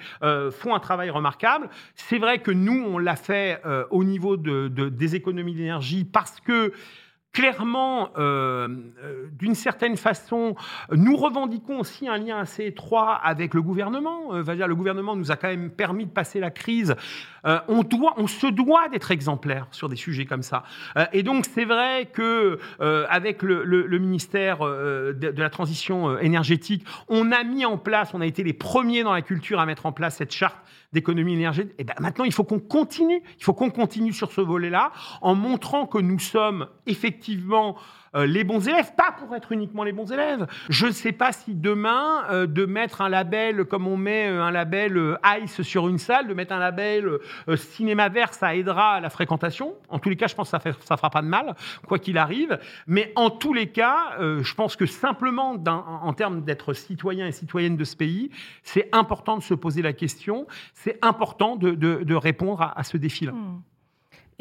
Speaker 2: font un travail remarquable. C'est vrai que nous, on l'a fait au niveau de, de- des économies d'énergie parce que clairement, euh, euh, d'une certaine façon, nous revendiquons aussi un lien assez étroit avec le gouvernement. Euh, le gouvernement nous a quand même permis de passer la crise. Euh, on, doit, on se doit d'être exemplaire sur des sujets comme ça. Et donc, c'est vrai que avec le, ministère de, de la transition énergétique, on a mis en place, on a été les premiers dans la culture à mettre en place cette charte d'économie énergétique. Et ben maintenant, il faut qu'on continue. Il faut qu'on continue sur ce volet-là en montrant que nous sommes effectivement euh, les bons élèves, pas pour être uniquement les bons élèves. Je ne sais pas si demain, euh, de mettre un label, comme on met euh, un label ICE sur une salle, de mettre un label cinéma vert, ça aidera à la fréquentation. En tous les cas, je pense que ça ne fera pas de mal, quoi qu'il arrive. Mais en tous les cas, je pense que simplement, en termes d'être citoyen et citoyenne de ce pays, c'est important de se poser la question, c'est important de, répondre à, à ce défi-là.
Speaker 1: Hmm.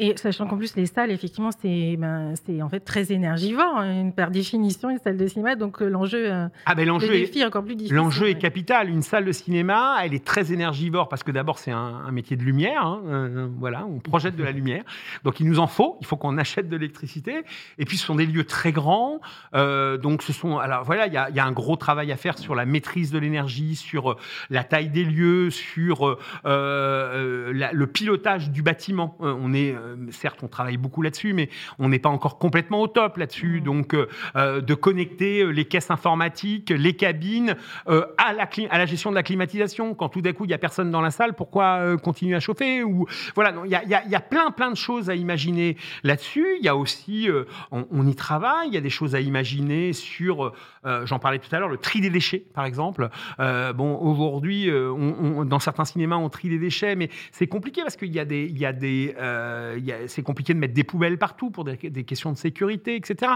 Speaker 1: Et sachant qu'en plus, les salles, effectivement, c'est ben, en fait très énergivore, hein, par définition, une salle de cinéma. Donc, euh, l'enjeu, euh,
Speaker 2: Ah ben
Speaker 1: le
Speaker 2: l'enjeu est,
Speaker 1: défi est encore plus difficile.
Speaker 2: L'enjeu est
Speaker 1: ouais.
Speaker 2: capital. Une salle de cinéma, elle est très énergivore parce que d'abord c'est un, un métier de lumière. hein, euh, voilà, on projette de la lumière. Donc il nous en faut. Il faut qu'on achète de l'électricité. Et puis ce sont des lieux très grands. euh, donc ce sont. Alors voilà, il y a, il y a un gros travail à faire sur la maîtrise de l'énergie, sur la taille des lieux, sur euh, la- le pilotage du bâtiment. On est certes, on travaille beaucoup là-dessus, mais on n'est pas encore complètement au top là-dessus.
Speaker 1: Mmh.
Speaker 2: Donc euh, euh, de connecter euh, les caisses informatiques, les cabines euh, à, la cli- à la gestion de la climatisation. Quand tout d'un coup, il n'y a personne dans la salle, pourquoi euh, continuer à chauffer ou, voilà, il y, a, y y plein, plein de choses à imaginer là-dessus. Il y a aussi, euh, on, on y travaille, il y a des choses à imaginer sur, euh, j'en parlais tout à l'heure, le tri des déchets, par exemple. Euh, bon, aujourd'hui, euh, dans certains cinémas, on trie les déchets, mais c'est compliqué parce qu'il y a des, il y a des, euh, c'est compliqué de mettre des poubelles partout pour des, questions de sécurité, etc.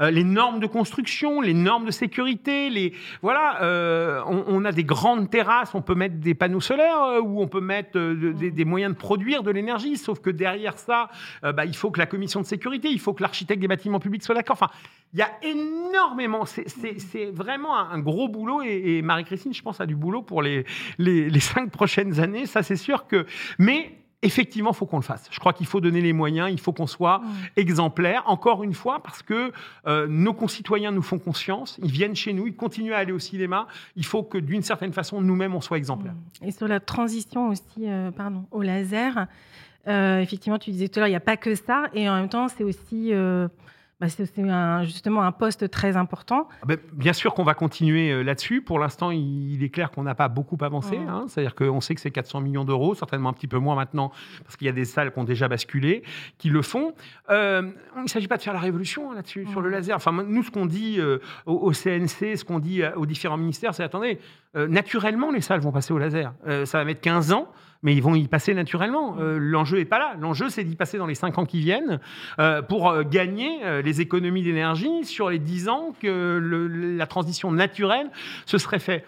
Speaker 2: Euh, les normes de construction, les normes de sécurité, les voilà, euh, on, a des grandes terrasses, on peut mettre des panneaux solaires ou on peut mettre de- des, moyens de produire de l'énergie. Sauf que derrière ça, bah, il faut que la commission de sécurité, il faut que l'architecte des bâtiments publics soit d'accord. Enfin, il y a énormément. C'est- vraiment un, gros boulot et, et Marie-Christine, je pense, a du boulot pour les, les, les cinq prochaines années. Ça, c'est sûr que. Mais effectivement, il faut qu'on le fasse. Je crois qu'il faut donner les moyens, il faut qu'on soit exemplaire, encore une fois, parce que euh, nos concitoyens nous font confiance, ils viennent chez nous, ils continuent à aller au cinéma. Il faut que d'une certaine façon, nous-mêmes, on soit exemplaires.
Speaker 1: Et sur la transition aussi, euh, pardon, au laser, euh, effectivement, tu disais tout à l'heure, il n'y a pas que ça, et en même temps, c'est aussi, bah, c'est justement un poste très important.
Speaker 2: Ah ben, bien sûr qu'on va continuer euh, là-dessus. Pour l'instant, il, est clair qu'on n'a pas beaucoup avancé. Hein. C'est-à-dire qu'on sait que c'est 400 millions d'euros, certainement un petit peu moins maintenant, parce qu'il y a des salles qui ont déjà basculé, qui le font. Euh, il ne s'agit pas de faire la révolution hein, là-dessus, sur le laser. Enfin, nous, ce qu'on dit euh, au, au CNC, ce qu'on dit aux différents ministères, c'est attendez, euh, naturellement, les salles vont passer au laser. Ça va mettre 15 ans. Mais ils vont y passer naturellement. Euh, L'enjeu n'est pas là. L'enjeu, c'est d'y passer dans les 5 ans qui viennent euh, pour euh, gagner les économies d'énergie sur les 10 ans que la transition naturelle se serait fait.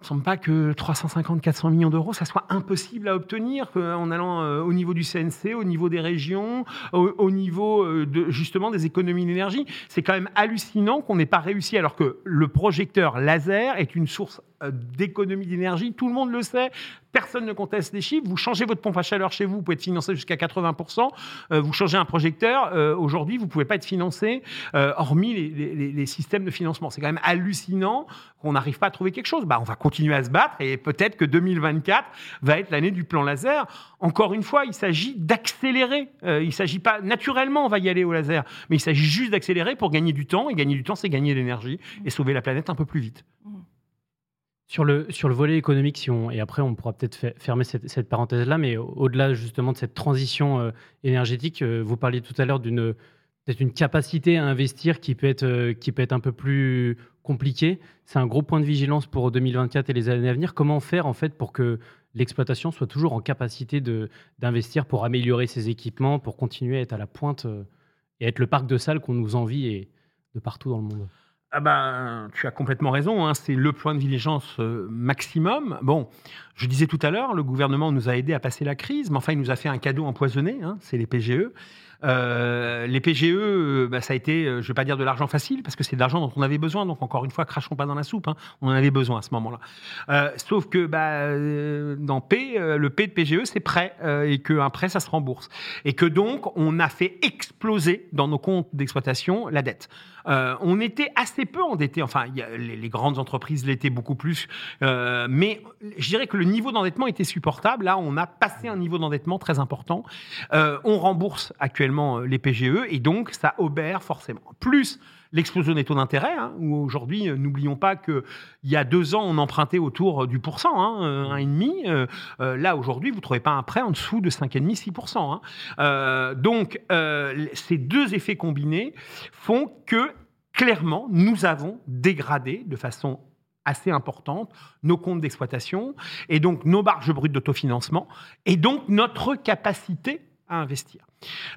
Speaker 2: Il ne semble pas que 350-400 millions d'euros, ça soit impossible à obtenir en allant au niveau du CNC, au niveau des régions, au, au niveau justement des économies d'énergie. C'est quand même hallucinant qu'on n'ait pas réussi, alors que le projecteur laser est une source d'économie d'énergie. Tout le monde le sait. Personne ne conteste les chiffres. Vous changez votre pompe à chaleur chez vous, vous pouvez être financé jusqu'à 80%. Euh, vous changez un projecteur, euh, aujourd'hui, vous ne pouvez pas être financé, euh, hormis les, systèmes de financement. C'est quand même hallucinant qu'on n'arrive pas à trouver quelque chose. Bah, on va continuer à se battre et peut-être que 2024 va être l'année du plan laser. Encore une fois, il s'agit d'accélérer. Euh, il s'agit pas, naturellement, on va y aller au laser, mais il s'agit juste d'accélérer pour gagner du temps. Et gagner du temps, c'est gagner de l'énergie et sauver la planète un peu plus vite.
Speaker 5: Sur le, sur le volet économique, si on, et après on pourra peut-être fermer cette, parenthèse-là, mais au- au-delà justement de cette transition euh, énergétique, euh, vous parliez tout à l'heure d'une capacité à investir qui peut être, euh, qui peut être un peu plus compliquée. C'est un gros point de vigilance pour 2024 et les années à venir. Comment faire en fait pour que l'exploitation soit toujours en capacité d'investir pour améliorer ses équipements, pour continuer à être à la pointe et être le parc de salles qu'on nous envie et de partout dans le monde?
Speaker 2: Ah ben, tu as complètement raison, hein, c'est le point de vigilance euh, maximum. Bon, je disais tout à l'heure, le gouvernement nous a aidés à passer la crise, mais enfin, il nous a fait un cadeau empoisonné, hein, c'est les PGE. Euh, les PGE, euh, bah, ça a été, euh, je ne vais pas dire de l'argent facile, parce que c'est de l'argent dont on avait besoin, donc encore une fois, crachons pas dans la soupe, hein, on en avait besoin à ce moment-là. Sauf que bah, dans P, le P de PGE, c'est prêt, et qu'un prêt, ça se rembourse. Et que donc, on a fait exploser dans nos comptes d'exploitation la dette. On était assez peu endettés. Enfin, les, grandes entreprises l'étaient beaucoup plus. Mais je dirais que le niveau d'endettement était supportable. Là, on a passé un niveau d'endettement très important. On rembourse actuellement euh, les PGE et donc ça obère forcément. Plus l'explosion des taux d'intérêt, hein, où aujourd'hui, euh, n'oublions pas qu'il y a deux ans, on empruntait autour du pourcent, hein, euh, 1,5. Euh, euh, là, aujourd'hui, vous ne trouvez pas un prêt en dessous de 5,5-6%. Hein. Euh, donc, euh, ces deux effets combinés font que, clairement, nous avons dégradé de façon assez importante nos comptes d'exploitation et donc nos marges brutes d'autofinancement et donc notre capacité investir.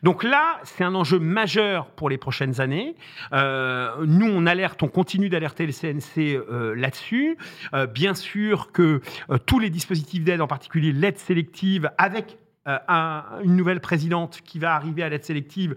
Speaker 2: Donc là, c'est un enjeu majeur pour les prochaines années. Euh, nous, on alerte, on continue d'alerter le CNC euh, là-dessus. Euh, bien sûr que tous les dispositifs d'aide, en particulier l'aide sélective, avec euh, un- une nouvelle présidente qui va arriver à l'aide sélective,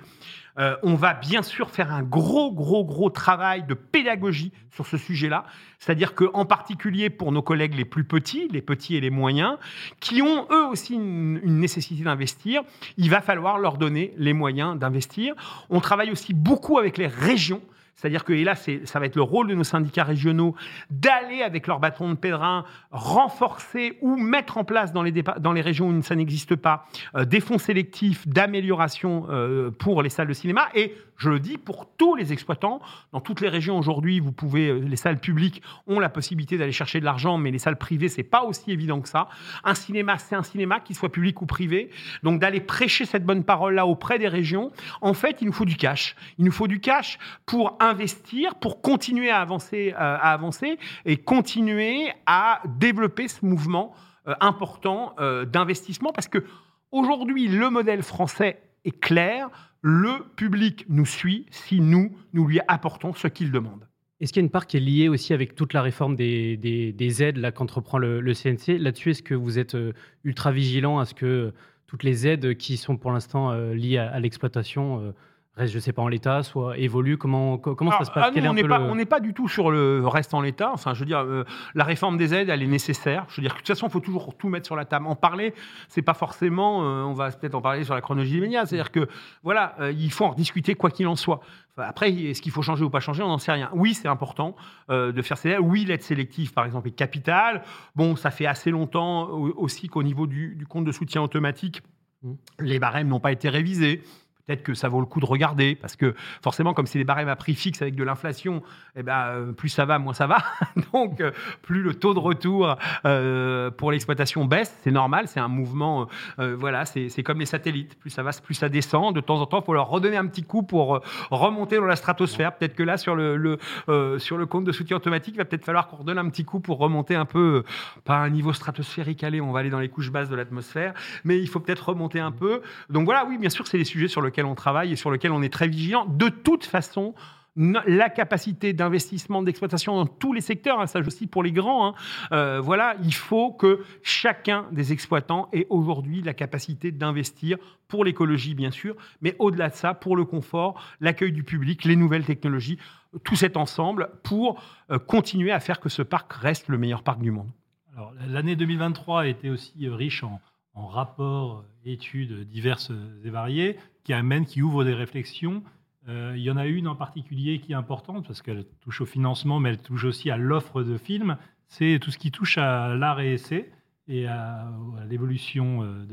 Speaker 2: euh, on va bien sûr faire un gros, gros, gros travail de pédagogie sur ce sujet-là. C'est-à-dire qu'en particulier pour nos collègues les plus petits, les petits et les moyens, qui ont eux aussi une nécessité d'investir, il va falloir leur donner les moyens d'investir. On travaille aussi beaucoup avec les régions. C'est-à-dire que, et là, ça va être le rôle de nos syndicats régionaux d'aller avec leur bâton de pèlerin renforcer ou mettre en place dans les, dépa- dans les régions où ça n'existe pas euh, des fonds sélectifs d'amélioration euh, pour les salles de cinéma. Et je le dis pour tous les exploitants, dans toutes les régions aujourd'hui, vous pouvez, euh, les salles publiques ont la possibilité d'aller chercher de l'argent, mais les salles privées, c'est pas aussi évident que ça. Un cinéma, c'est un cinéma, qu'il soit public ou privé. Donc d'aller prêcher cette bonne parole-là auprès des régions, en fait, il nous faut du cash. Il nous faut du cash pour investir, pour continuer à avancer, euh, à avancer et continuer à développer ce mouvement euh, important d'investissement parce que aujourd'hui, le modèle français est clair. Le public nous suit si nous, nous lui apportons ce qu'il demande.
Speaker 5: Est-ce qu'il y a une part qui est liée aussi avec toute la réforme des, des- des aides qu'entreprend le, CNC Là-dessus, est-ce que vous êtes euh, ultra vigilant à ce que euh, toutes les aides qui sont pour l'instant euh, liées à, à l'exploitation restent, je ne sais pas, en l'état, soit évoluent Comment, co- comment ça se passe?
Speaker 2: Ah non,
Speaker 5: un
Speaker 2: on n'est pas,
Speaker 5: le-
Speaker 2: du tout sur le reste en l'état. Enfin, je veux dire, euh, la réforme des aides, elle est nécessaire. Je veux dire, que de toute façon, il faut toujours tout mettre sur la table. En parler, c'est pas forcément. euh, on va peut-être en parler sur la chronologie immédiate. C'est-à-dire que voilà, euh, il faut en rediscuter quoi qu'il en soit. Enfin, après, est-ce qu'il faut changer ou pas changer? On n'en sait rien. Oui, c'est important de faire ces aides. Oui, l'aide sélective, par exemple, est capitale. Bon, ça fait assez longtemps aussi qu'au niveau du, du compte de soutien automatique,
Speaker 5: Mm.
Speaker 2: les barèmes n'ont pas été révisés. Peut-être que ça vaut le coup de regarder, parce que forcément, comme c'est des barèmes à prix fixe avec de l'inflation, eh ben, euh, plus ça va, moins ça va. Donc, euh, plus le taux de retour euh, pour l'exploitation baisse, c'est normal, c'est un mouvement, voilà, c'est comme les satellites. Plus ça va, plus ça descend. De temps en temps, il faut leur redonner un petit coup pour remonter dans la stratosphère. Peut-être que là, sur le, sur le compte de soutien automatique, il va peut-être falloir qu'on redonne un petit coup pour remonter un peu, pas un niveau stratosphérique, allez, on va aller dans les couches basses de l'atmosphère, mais il faut peut-être remonter un peu. Donc voilà, oui, bien sûr, c'est des sujets sur lesquels on travaille et sur lesquels on est très vigilant. De toute façon, la capacité d'investissement, d'exploitation dans tous les secteurs, hein, ça aussi pour les grands, hein, euh, voilà, il faut que chacun des exploitants ait aujourd'hui la capacité d'investir pour l'écologie, bien sûr, mais au-delà de ça, pour le confort, l'accueil du public, les nouvelles technologies, tout cet ensemble pour euh, continuer à faire que ce parc reste le meilleur parc du monde.
Speaker 3: L'année 2023 a été aussi riche en, en rapports, études diverses et variées, qui amènent, qui ouvrent des réflexions. Euh, il y en a une en particulier qui est importante parce qu'elle touche au financement, mais elle touche aussi à l'offre de films. C'est tout ce qui touche à l'art et essai et à, l'évolution euh,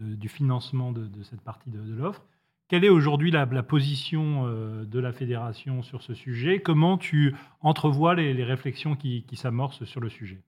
Speaker 3: du financement de, cette partie de, l'offre. quelle est aujourd'hui la, position euh, de la fédération sur ce sujet? Comment tu entrevois les, réflexions qui s'amorcent sur le sujet?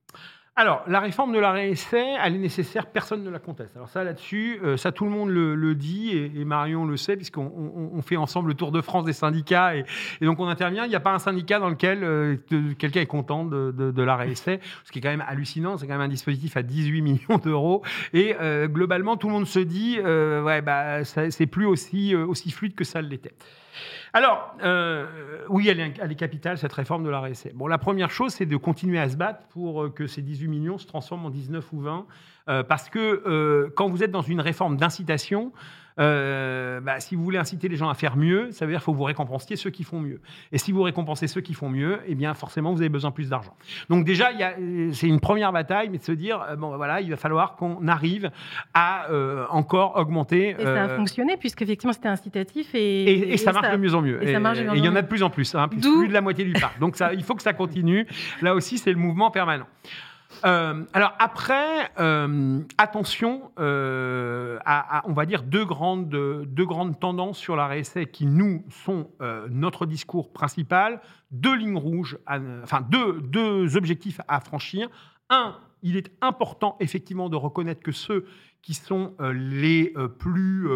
Speaker 2: Alors, la réforme de l'arrêt essai, elle est nécessaire, personne ne la conteste. Alors ça, là-dessus, euh, ça tout le monde le, le dit, et, et Marion le sait, puisqu'on on, on fait ensemble le tour de France des syndicats, et, et donc on intervient. Il n'y a pas un syndicat dans lequel euh, quelqu'un est content de, de- de l'arrêt essai, ce qui est quand même hallucinant. C'est quand même un dispositif à 18 millions d'euros, et euh, globalement, tout le monde se dit, euh, ouais, bah, c'est plus aussi, euh, aussi fluide que ça l'était. Alors, euh, oui, elle est, capitale, cette réforme de la RSC. Bon, la première chose, c'est de continuer à se battre pour euh, que ces 18 millions se transforment en 19 ou 20. euh, parce que quand vous êtes dans une réforme d'incitation, euh, bah, si vous voulez inciter les gens à faire mieux, ça veut dire qu'il faut que vous récompensiez ceux qui font mieux. Et si vous récompensez ceux qui font mieux, eh bien forcément, vous avez besoin de plus d'argent. Donc déjà, euh, c'est une première bataille, mais de se dire, euh, bon, voilà, il va falloir qu'on arrive à euh, encore augmenter.
Speaker 1: Et ça a fonctionné, puisqu'effectivement, c'était incitatif. Et,
Speaker 2: et, et ça marche de mieux en mieux.
Speaker 1: et
Speaker 2: il y en a de plus en plus, hein, plus, de la moitié du parc. Donc ça, il faut que ça continue. Là aussi, c'est le mouvement permanent. Euh, alors après, euh, attention euh, à, on va dire, deux grandes, tendances sur la RSA qui, nous, sont notre discours principal. Deux lignes rouges, enfin deux, deux objectifs à franchir. Un, il est important effectivement de reconnaître que ceux qui sont euh, les euh, plus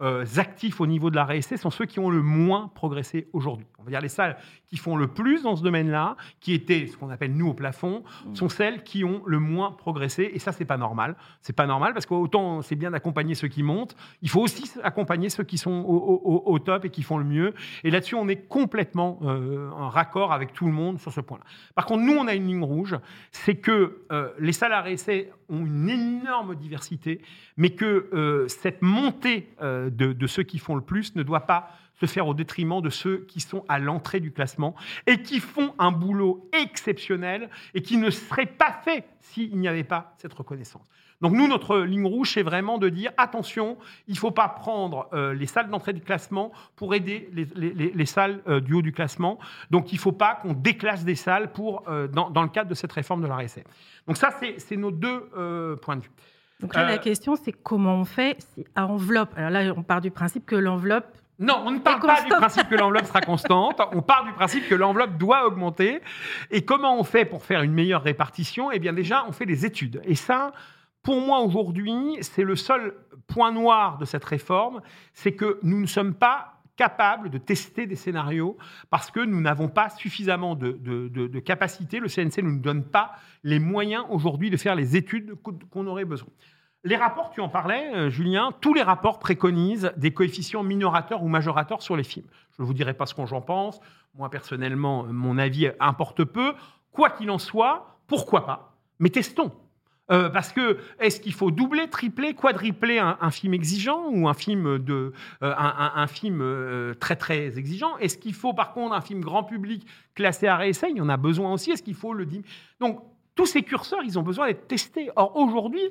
Speaker 2: euh, actifs au niveau de la RSC sont ceux qui ont le moins progressé aujourd'hui. On va dire les salles qui font le plus dans ce domaine-là, qui étaient ce qu'on appelle nous au plafond, sont celles qui ont le moins progressé. Et ça, c'est pas normal. C'est pas normal parce qu'autant c'est bien d'accompagner ceux qui montent, il faut aussi accompagner ceux qui sont au, au- au top et qui font le mieux. Et là-dessus, on est complètement euh, en raccord avec tout le monde sur ce point-là. Par contre, nous, on a une ligne rouge, c'est que euh, les salles à réessai ont une énorme diversité, mais que euh, cette montée euh, de, ceux qui font le plus ne doit pas se faire au détriment de ceux qui sont à l'entrée du classement et qui font un boulot exceptionnel et qui ne serait pas fait s'il n'y avait pas cette reconnaissance. Donc nous, notre ligne rouge, c'est vraiment de dire attention, il ne faut pas prendre euh, les salles d'entrée du classement pour aider les, les- les- les salles du haut du classement. Donc il ne faut pas qu'on déclasse des salles pour, dans, le cadre de cette réforme de la RSA. Donc ça, c'est nos deux points de vue.
Speaker 1: Donc là,
Speaker 2: Euh,
Speaker 1: la question, c'est comment on fait à enveloppe? Alors là, on part du principe que l'enveloppe.
Speaker 2: Non, on ne parle
Speaker 1: Et
Speaker 2: pas du principe que l'enveloppe sera constante. On part du principe que l'enveloppe doit augmenter. Et comment on fait pour faire une meilleure répartition? Eh bien, déjà, on fait des études. Et ça, pour moi, aujourd'hui, c'est le seul point noir de cette réforme, c'est que nous ne sommes pas capables de tester des scénarios parce que nous n'avons pas suffisamment de, de. Le CNC ne nous donne pas les moyens aujourd'hui de faire les études qu'on aurait besoin. Les rapports, tu en parlais, euh, Julien, tous les rapports préconisent des coefficients minorateurs ou majorateurs sur les films. Je ne vous dirai pas ce que j'en pense. Moi, personnellement, euh, mon avis importe peu. Quoi qu'il en soit, pourquoi pas Mais testons. Euh, parce que est-ce qu'il faut doubler, tripler, quadripler un, film exigeant ou un film de euh, un, film euh, très très exigeant? Est-ce qu'il faut par contre un film grand public classé à réessai? Il y en a besoin aussi. Est-ce qu'il faut le dim- Donc tous ces curseurs, ils ont besoin d'être testés. Or aujourd'hui,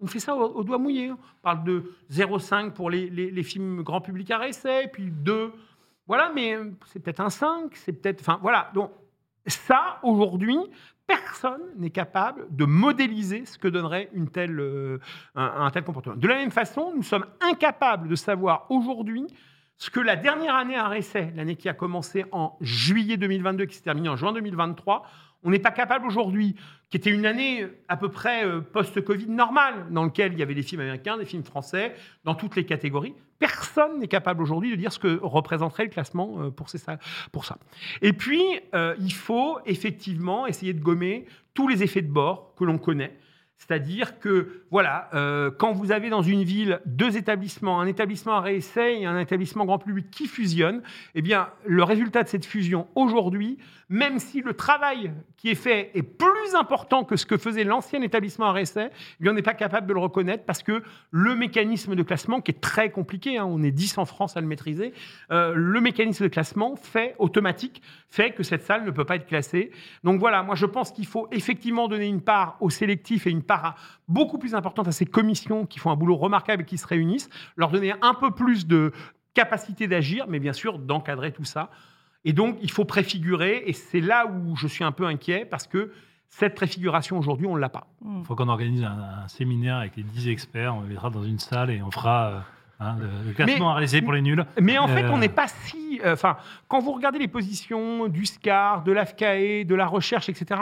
Speaker 2: on fait ça au, au doigt mouillé. On parle de 0,5 pour les, les- les films grand public à réessai, puis 2. Voilà, mais c'est peut-être un 5, c'est peut-être. Enfin, voilà. Donc, ça, aujourd'hui, personne n'est capable de modéliser ce que donnerait euh, un, tel comportement. De la même façon, nous sommes incapables de savoir aujourd'hui ce que la dernière année à réessai, l'année qui a commencé en juillet 2022, qui s'est terminée en juin 2023, on n'est pas capable aujourd'hui, qui était une année à peu près euh, post-Covid normale, dans laquelle il y avait des films américains, des films français, dans toutes les catégories. Personne n'est capable aujourd'hui de dire ce que représenterait le classement euh, pour, ça. Et puis, euh, il faut effectivement essayer de gommer tous les effets de bord que l'on connaît. C'est-à-dire que, voilà, euh, quand vous avez dans une ville deux établissements, un établissement à réessai et un établissement grand public qui fusionnent, eh bien, le résultat de cette fusion aujourd'hui, même si le travail qui est fait est plus important que ce que faisait l'ancien établissement à réessai, eh on n'est pas capable de le reconnaître parce que le mécanisme de classement, qui est très compliqué, hein, on est 10 en France à le maîtriser, euh, le mécanisme de classement fait automatique fait que cette salle ne peut pas être classée. Donc voilà, moi je pense qu'il faut effectivement donner une part au sélectif et une part beaucoup plus importante à ces commissions qui font un boulot remarquable et qui se réunissent, leur donner un peu plus de capacité d'agir, mais bien sûr d'encadrer tout ça. Et donc il faut préfigurer, et c'est là où je suis un peu inquiet parce que cette préfiguration aujourd'hui, on ne l'a pas.
Speaker 1: Hmm.
Speaker 3: Il faut qu'on organise un, un séminaire avec les 10 experts, on les mettra dans une salle et on fera euh, hein, le, le classement à réaliser pour les nuls.
Speaker 2: Mais en fait,
Speaker 3: Euh.
Speaker 2: on n'est pas si. euh, Enfin, quand vous regardez les positions du SCAR, de l'AFCAE, de la recherche, etc.,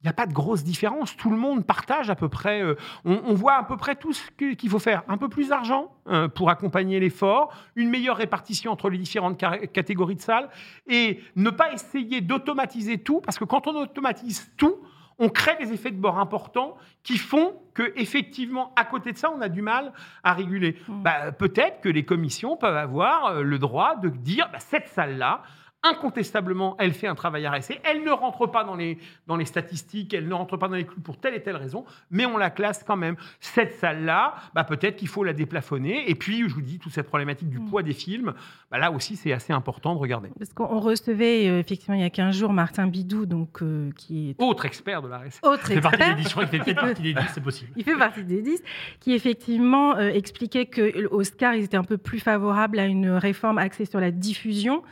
Speaker 2: il n'y a pas de grosse différence. Tout le monde partage à peu près. euh, on, on voit à peu près tout ce qu'il faut faire. Un peu plus d'argent euh, pour accompagner l'effort, une meilleure répartition entre les différentes catégories de salles et ne pas essayer d'automatiser tout, parce que quand on automatise tout, on crée des effets de bord importants qui font que effectivement, à côté de ça, on a du mal à réguler.
Speaker 1: Mm.
Speaker 2: Bah, peut-être que les commissions peuvent avoir euh, le droit de dire bah, cette salle-là. Incontestablement, elle fait un travail à RSC. Elle ne rentre pas dans les, dans les statistiques, elle ne rentre pas dans les clous pour telle et telle raison, mais on la classe quand même. Cette salle-là, bah, peut-être qu'il faut la déplafonner. Et puis, je vous dis, toute cette problématique du
Speaker 1: Mm.
Speaker 2: poids des films, bah, là aussi, c'est assez important de regarder.
Speaker 1: Parce qu'on recevait euh, effectivement il y a 15 jours Martin Bidou, donc, euh, qui est
Speaker 2: Autre expert de la RSC.
Speaker 1: autre
Speaker 3: Il fait partie des
Speaker 1: expert.
Speaker 3: 10, je crois qu'il fait partie des 10, c'est possible.
Speaker 1: Il fait partie des 10, qui effectivement euh, expliquait que Oscar, ils étaient un peu plus favorables à une réforme axée sur la diffusion,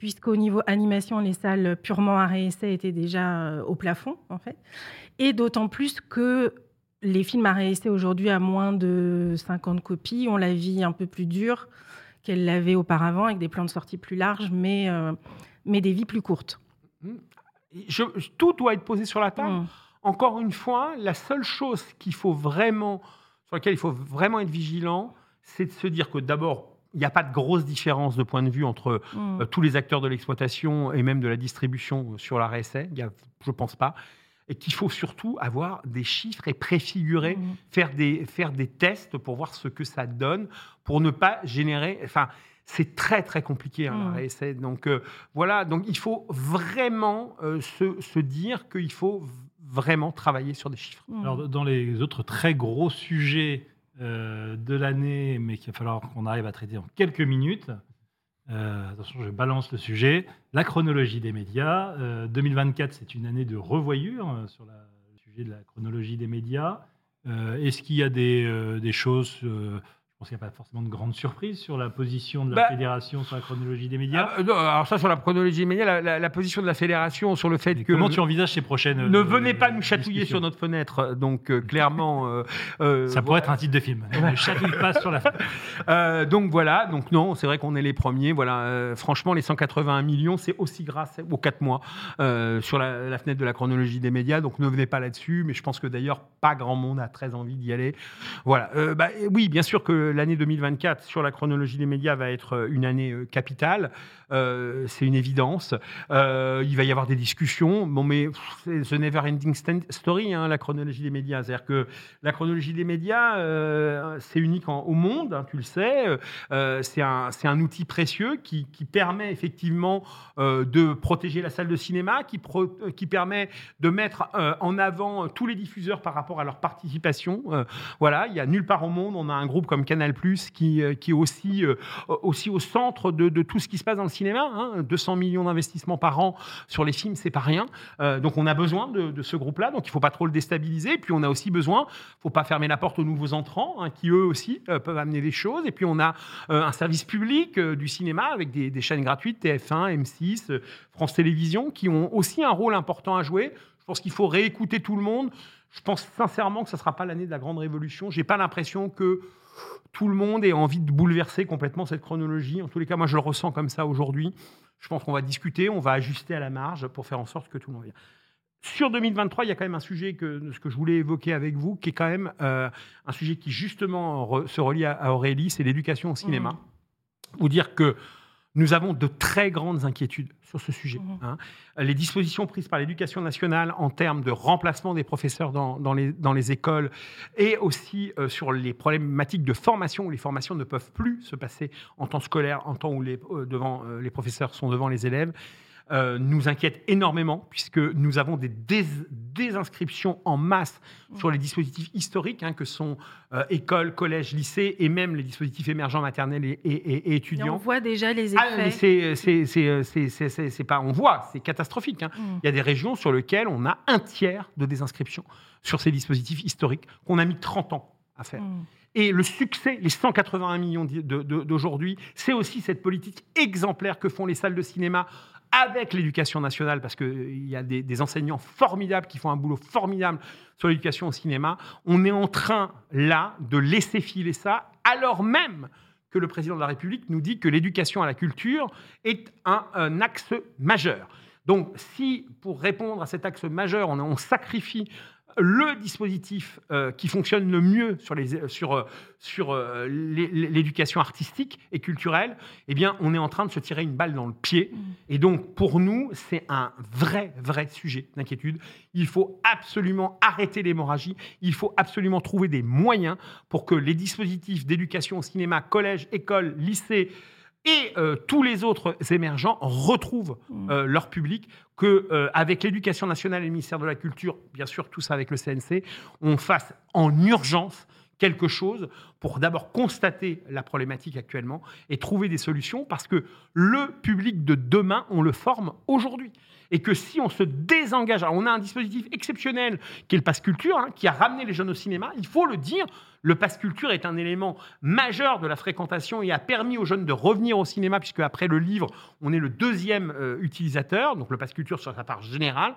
Speaker 1: puisqu'au niveau animation, les salles purement à réessai étaient déjà euh, au plafond, en fait. Et d'autant plus que les films à réessai aujourd'hui, à moins de 50 copies, ont la vie un peu plus dure qu'elle l'avait auparavant, avec des plans de sortie plus larges, mais, euh, mais des vies plus courtes.
Speaker 2: Je- je- tout doit être posé sur la table.
Speaker 1: Mm.
Speaker 2: Encore une fois, la seule chose qu'il faut vraiment, sur laquelle il faut vraiment être vigilant, c'est de se dire que d'abord, il n'y a pas de grosse différence de point de vue entre euh, tous les acteurs de l'exploitation et même de la distribution sur la RSA. Il y a- je ne pense pas. Et qu'il faut surtout avoir des chiffres et préfigurer,
Speaker 1: Mm.
Speaker 2: faire, des, faire des tests pour voir ce que ça donne, pour ne pas générer. Enfin, c'est très très compliqué hein, la RSA. Donc euh, voilà, donc il faut vraiment euh, se, se dire qu'il faut vraiment travailler sur des chiffres.
Speaker 3: Alors, dans les autres très gros sujets euh, de l'année, mais qu'il va falloir qu'on arrive à traiter en quelques minutes, euh, attention, je balance le sujet, la chronologie des médias. Euh, 2024, c'est une année de revoyure euh, sur la- le sujet de la chronologie des médias. Euh, Est-ce qu'il y a des, euh, choses, euh, pense qu'il n'y a pas forcément de grandes surprises sur la position de la
Speaker 2: Bah,
Speaker 3: fédération sur la chronologie des médias
Speaker 2: Ah, non, alors ça sur la chronologie immédiate, la, la- la position de la fédération sur le fait
Speaker 3: Et
Speaker 2: que
Speaker 3: Comment tu envisages ces prochaines
Speaker 2: ne
Speaker 3: euh,
Speaker 2: venez pas nous chatouiller sur notre fenêtre. Donc euh, clairement, euh,
Speaker 3: Ça pourrait être un titre de film. Ne chatouille pas sur la
Speaker 2: Euh, donc voilà, donc non, c'est vrai qu'on est les premiers. Voilà, franchement, les 181 millions, c'est aussi grâce aux 4 mois sur la, la fenêtre de la chronologie des médias. Donc ne venez pas là-dessus, mais je pense que d'ailleurs, pas grand monde a très envie d'y aller. Voilà, bah, oui, bien sûr que l'année 2024 sur la chronologie des médias va être euh, une année euh, capitale. Euh, c'est une évidence. Euh, il va y avoir des discussions. Bon, mais c'est the never ending story, hein, la chronologie des médias. C'est-à-dire que la chronologie des médias, euh, c'est unique au monde, hein, tu le sais. C'est un, outil précieux qui, permet effectivement de protéger la salle de cinéma, qui, permet de mettre en avant tous les diffuseurs par rapport à leur participation. Voilà, il y a nulle part au monde, on a un groupe comme Canal qui, qui est aussi, aussi au centre de, de tout ce qui se passe dans le cinéma. Hein. 200 millions d'investissements par an sur les films, c'est pas rien. Euh, donc on a besoin de, ce groupe-là, donc il faut pas trop le déstabiliser. Puis on a aussi besoin, faut pas fermer la porte aux nouveaux entrants, hein, qui eux aussi euh, peuvent amener des choses. Et puis on a euh, un service public du cinéma avec des, des chaînes gratuites, TF1, M6, euh, France Télévisions, qui ont aussi un rôle important à jouer. Je pense qu'il faut réécouter tout le monde. Je pense sincèrement que ne sera pas l'année de la grande révolution. J'ai pas l'impression que tout le monde ait envie de bouleverser complètement cette chronologie. En tous les cas, moi, je le ressens comme ça aujourd'hui. Je pense qu'on va discuter, on va ajuster à la marge pour faire en sorte que tout le monde vienne. Sur 2023, il y a quand même un sujet que, ce que je voulais évoquer avec vous, qui est quand même euh, un sujet qui justement re- se relie à, à Aurélie, c'est l'éducation au cinéma. Vous dire que nous avons de très grandes inquiétudes sur ce sujet.
Speaker 1: Mhm.
Speaker 2: hein. Les dispositions prises par l'éducation nationale en termes de remplacement des professeurs dans, dans les, dans les écoles et aussi euh, sur les problématiques de formation où les formations ne peuvent plus se passer en temps scolaire, en temps où les, euh, devant, euh, les professeurs sont devant les élèves, euh, nous inquiètent énormément puisque nous avons des dés- désinscriptions en masse sur les dispositifs historiques hein, que sont euh, écoles, collèges, lycées et même les dispositifs émergents maternels et, et- et- et
Speaker 1: Et on
Speaker 2: étudiants.
Speaker 1: voit déjà les
Speaker 2: Ah,
Speaker 1: effets.
Speaker 2: c'est, c'est, pas, on voit, c'est catastrophique. hein.
Speaker 1: Mm.
Speaker 2: Il y a des régions sur lesquelles on a un tiers de désinscription sur ces dispositifs historiques qu'on a mis 30 ans à faire.
Speaker 1: Mm.
Speaker 2: Et le succès, les 181 millions d'aujourd'hui, c'est aussi cette politique exemplaire que font les salles de cinéma avec l'éducation nationale, parce qu'il y a des, enseignants formidables qui font un boulot formidable sur l'éducation au cinéma. On est en train, là, de laisser filer ça, alors même que le président de la République nous dit que l'éducation à la culture est un, axe majeur. Donc, si pour répondre à cet axe majeur, on sacrifie le dispositif euh, qui fonctionne le mieux sur, les, sur, euh, sur euh, l'é- l'éducation artistique et culturelle, eh bien, on est en train de se tirer une balle dans le pied. Et donc, pour nous, c'est un vrai, vrai sujet d'inquiétude. Il faut absolument arrêter l'hémorragie. Il faut absolument trouver des moyens pour que les dispositifs d'éducation au cinéma, collège, école, lycée, et euh, tous les autres émergents retrouvent euh, leur public, que euh, avec l'éducation nationale et le ministère de la Culture, bien sûr tout ça avec le CNC, on fasse en urgence quelque chose pour d'abord constater la problématique actuellement et trouver des solutions parce que le public de demain, on le forme aujourd'hui. Et que si on se désengage, alors on a un dispositif exceptionnel qui est le Pass Culture, hein, qui a ramené les jeunes au cinéma, il faut le dire, le Pass Culture est un élément majeur de la fréquentation et a permis aux jeunes de revenir au cinéma, puisque après le livre, on est le deuxième euh, utilisateur, donc le Pass Culture sur sa part générale.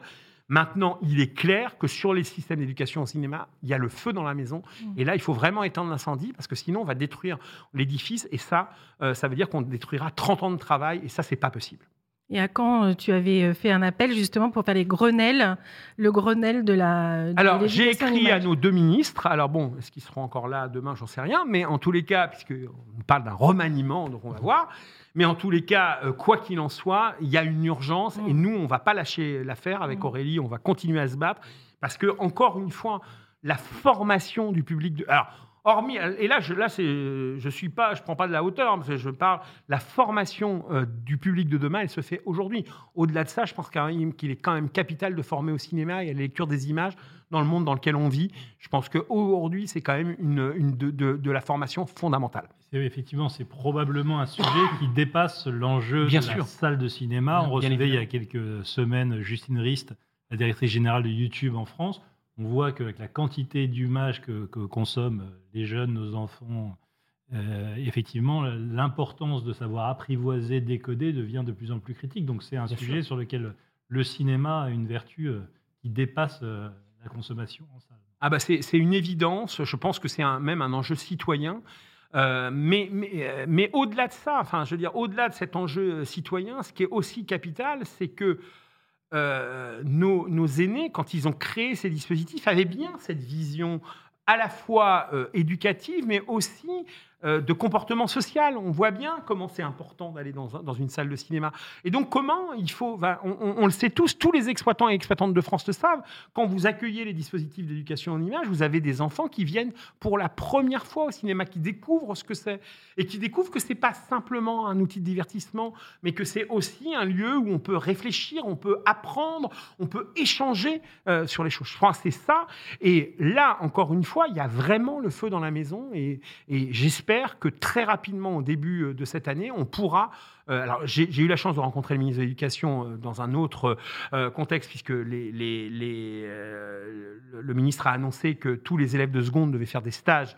Speaker 2: Maintenant, il est clair que sur les systèmes d'éducation au cinéma, il y a le feu dans la maison. Et là, il faut vraiment éteindre l'incendie, parce que sinon, on va détruire l'édifice. Et ça, euh, ça veut dire qu'on détruira 30 ans de travail, et ça, c'est pas possible.
Speaker 1: Et à quand euh, tu avais euh, fait un appel justement pour faire les Grenelles, le Grenelle de la. de
Speaker 2: Alors, j'ai écrit à nos deux ministres. Alors bon, est-ce qu'ils seront encore là demain? J'en sais rien. Mais en tous les cas, puisqu'on parle d'un remaniement, donc on va voir. Mais en tous les cas, euh, quoi qu'il en soit, il y a une urgence.
Speaker 1: Mm.
Speaker 2: Et nous, on va pas lâcher l'affaire avec
Speaker 1: Mm.
Speaker 2: Aurélie. On va continuer à se battre. Parce que, encore une fois, la formation du public... De... Alors, hormis... Et là, je là, c'est, je suis pas... Je prends pas de la hauteur. parce que je parle... La formation euh, du public de demain, elle se fait aujourd'hui. Au-delà de ça, je pense qu'il est quand même capital de former au cinéma et à la lecture des images dans le monde dans lequel on vit. Je pense qu'aujourd'hui, c'est quand même une, une de, de- de la formation fondamentale.
Speaker 3: Effectivement, c'est probablement un sujet qui dépasse l'enjeu
Speaker 2: Bien
Speaker 3: de
Speaker 2: sûr.
Speaker 3: la salle de cinéma.
Speaker 2: Bien-
Speaker 3: On
Speaker 2: bien
Speaker 3: recevait il y a quelques semaines Justine Rist, la directrice générale de YouTube en France. On voit qu'avec la quantité d'images que, que consomment les jeunes, nos enfants, euh, effectivement, l'importance de savoir apprivoiser, décoder devient de plus en plus critique. Donc c'est un
Speaker 2: Bien
Speaker 3: sujet sur lequel le cinéma a une vertu euh, qui dépasse euh, la consommation en salle.
Speaker 2: Ah bah c'est une évidence. Je pense que c'est même un enjeu citoyen. Euh, mais mais, mais au-delà de ça, enfin, je veux dire, au-delà de cet enjeu citoyen, ce qui est aussi capital, c'est que euh, nos, aînés, quand ils ont créé ces dispositifs, avaient bien cette vision à la fois euh, éducative, mais aussi de comportement social. On voit bien comment c'est important d'aller dans, un- dans une salle de cinéma. Et donc, comment il faut. on, le sait tous, tous les exploitants et exploitantes de France le savent. Quand vous accueillez les dispositifs d'éducation en image, vous avez des enfants qui viennent pour la première fois au cinéma, qui découvrent ce que c'est et qui découvrent que c'est pas simplement un outil de divertissement, mais que c'est aussi un lieu où on peut réfléchir, on peut apprendre, on peut échanger euh, sur les choses. Je pense que c'est ça. Et là, encore une fois, il y a vraiment le feu dans la maison et j'espère que très rapidement, au début euh, de cette année, on pourra. Euh, alors, j'ai eu la chance de rencontrer le ministre de l'Éducation euh, dans un autre euh, contexte, puisque les, les- les, le- ministre a annoncé que tous les élèves de seconde devaient faire des stages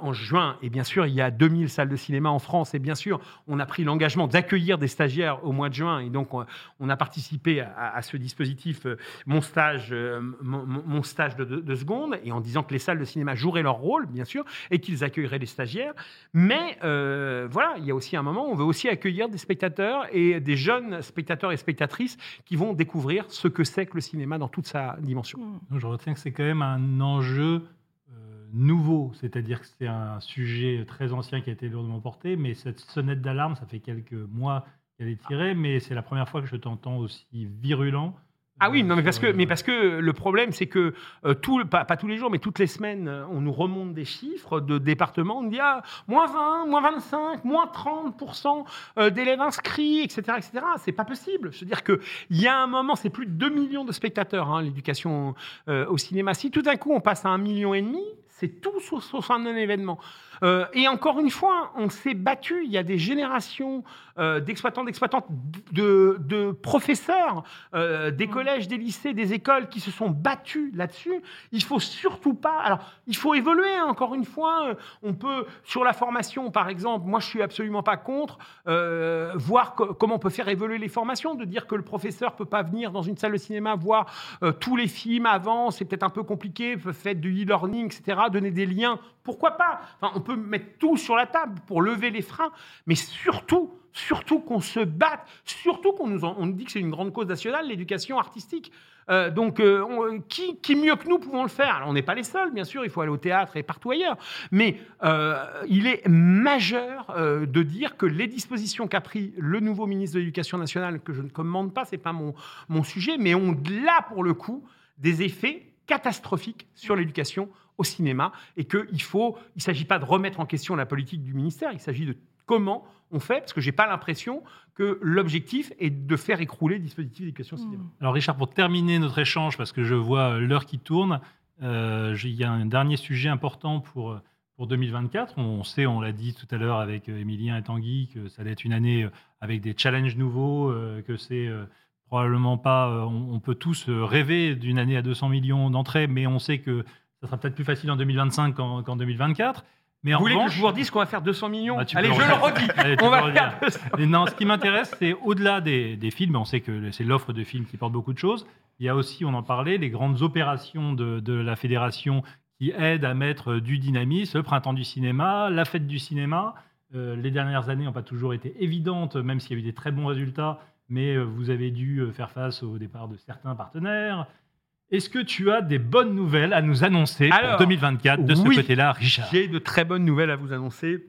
Speaker 2: en juin. Et bien sûr, il y a 2000 salles de cinéma en France. Et bien sûr, on a pris l'engagement d'accueillir des stagiaires au mois de juin. Et donc, on, a participé à, ce dispositif, mon stage, mon, stage de, de, de seconde, et en disant que les salles de cinéma joueraient leur rôle, bien sûr, et qu'ils accueilleraient des stagiaires. Mais voilà, il y a aussi un moment où on veut aussi accueillir des spectateurs et des jeunes spectateurs et spectatrices qui vont découvrir ce que c'est que le cinéma dans toute sa dimension.
Speaker 1: Mm.
Speaker 3: Donc, je retiens que c'est quand même un enjeu euh, nouveau, c'est-à-dire que c'est un sujet très ancien qui a été lourdement porté, mais cette sonnette d'alarme, ça fait quelques mois qu'elle est tirée, mais c'est la première fois que je t'entends aussi virulent.
Speaker 2: Ah oui, non, mais parce que, mais
Speaker 3: euh,
Speaker 2: parce que le problème, c'est que euh, tout, pas, pas tous les jours, mais toutes les semaines, euh, on nous remonte des chiffres de départements. On dit ah, moins 20, moins 25, moins 30% euh, d'élèves inscrits, etc. etc. C'est pas possible. Je veux dire qu'il y a un moment, c'est plus de 2 millions de spectateurs, hein, l'éducation euh, au cinéma. Si tout d'un coup, on passe à un million et demi, c'est tout sauf un événement. Euh, et encore une fois, on s'est battu. Il y a des générations euh, d'exploitants, d'exploitantes, de, de professeurs, euh, d'écologistes collèges, des lycées, des écoles qui se sont battus là-dessus. Il faut surtout pas. Alors, il faut évoluer. hein, encore une fois, Euh, on peut sur la formation, par exemple. Moi, je suis absolument pas contre voir co- comment on peut faire évoluer les formations, de dire que le professeur peut pas venir dans une salle de cinéma voir tous les films avant, c'est peut-être un peu compliqué, faire du e-learning, etc. Donner des liens, pourquoi pas? Enfin, on peut mettre tout sur la table pour lever les freins, mais surtout, surtout qu'on se batte, surtout qu'on nous, on dit que c'est une grande cause nationale, l'éducation artistique. Euh, donc, euh, on- qui, qui mieux que nous pouvons le faire? Alors, On n'est pas les seuls, bien sûr, il faut aller au théâtre et partout ailleurs. Mais euh, il est majeur euh, de dire que les dispositions qu'a pris le nouveau ministre de l'Éducation nationale, que je ne commande pas, c'est pas mon, mon sujet, mais ont là, pour le coup, des effets catastrophiques sur l'éducation au cinéma et qu'il faut, il ne s'agit pas de remettre en question la politique du ministère, il s'agit de comment on fait, parce que j'ai pas l'impression que l'objectif est de faire écrouler le dispositif d'éducation cinéma.
Speaker 1: Mm.
Speaker 3: Alors Richard, pour terminer notre échange, parce que je vois l'heure qui tourne, euh, il y a un dernier sujet important pour, pour 2024. On sait, on l'a dit tout à l'heure avec euh, Émilien et Tanguy, que ça allait être une année euh, avec des challenges nouveaux, que c'est probablement pas... on, on peut tous rêver d'une année à 200 millions d'entrées, mais on sait que ça sera peut-être plus facile en 2025 qu'en qu'en 2024. Mais en
Speaker 2: Vous voulez que
Speaker 3: revanche,
Speaker 2: je vous redise qu'on va faire 200 millions
Speaker 3: Bah,
Speaker 2: Allez, je
Speaker 3: le
Speaker 2: redis.
Speaker 3: Allez,
Speaker 2: On va
Speaker 3: le redire.
Speaker 2: faire 200.
Speaker 3: Mais non, ce qui m'intéresse, c'est au-delà des, des films, on sait que c'est l'offre de films qui porte beaucoup de choses. Il y a aussi, on en parlait, les grandes opérations de, de la fédération qui aident à mettre du dynamisme, le printemps du cinéma, la fête du cinéma. Euh, les dernières années n'ont pas toujours été évidentes, même s'il y a eu des très bons résultats, mais euh, vous avez dû euh, faire face au départ de certains partenaires. Est-ce que tu as des bonnes nouvelles à nous annoncer
Speaker 2: Alors,
Speaker 3: pour 2024 de ce côté-là, Richard?
Speaker 2: J'ai de très bonnes nouvelles à vous annoncer.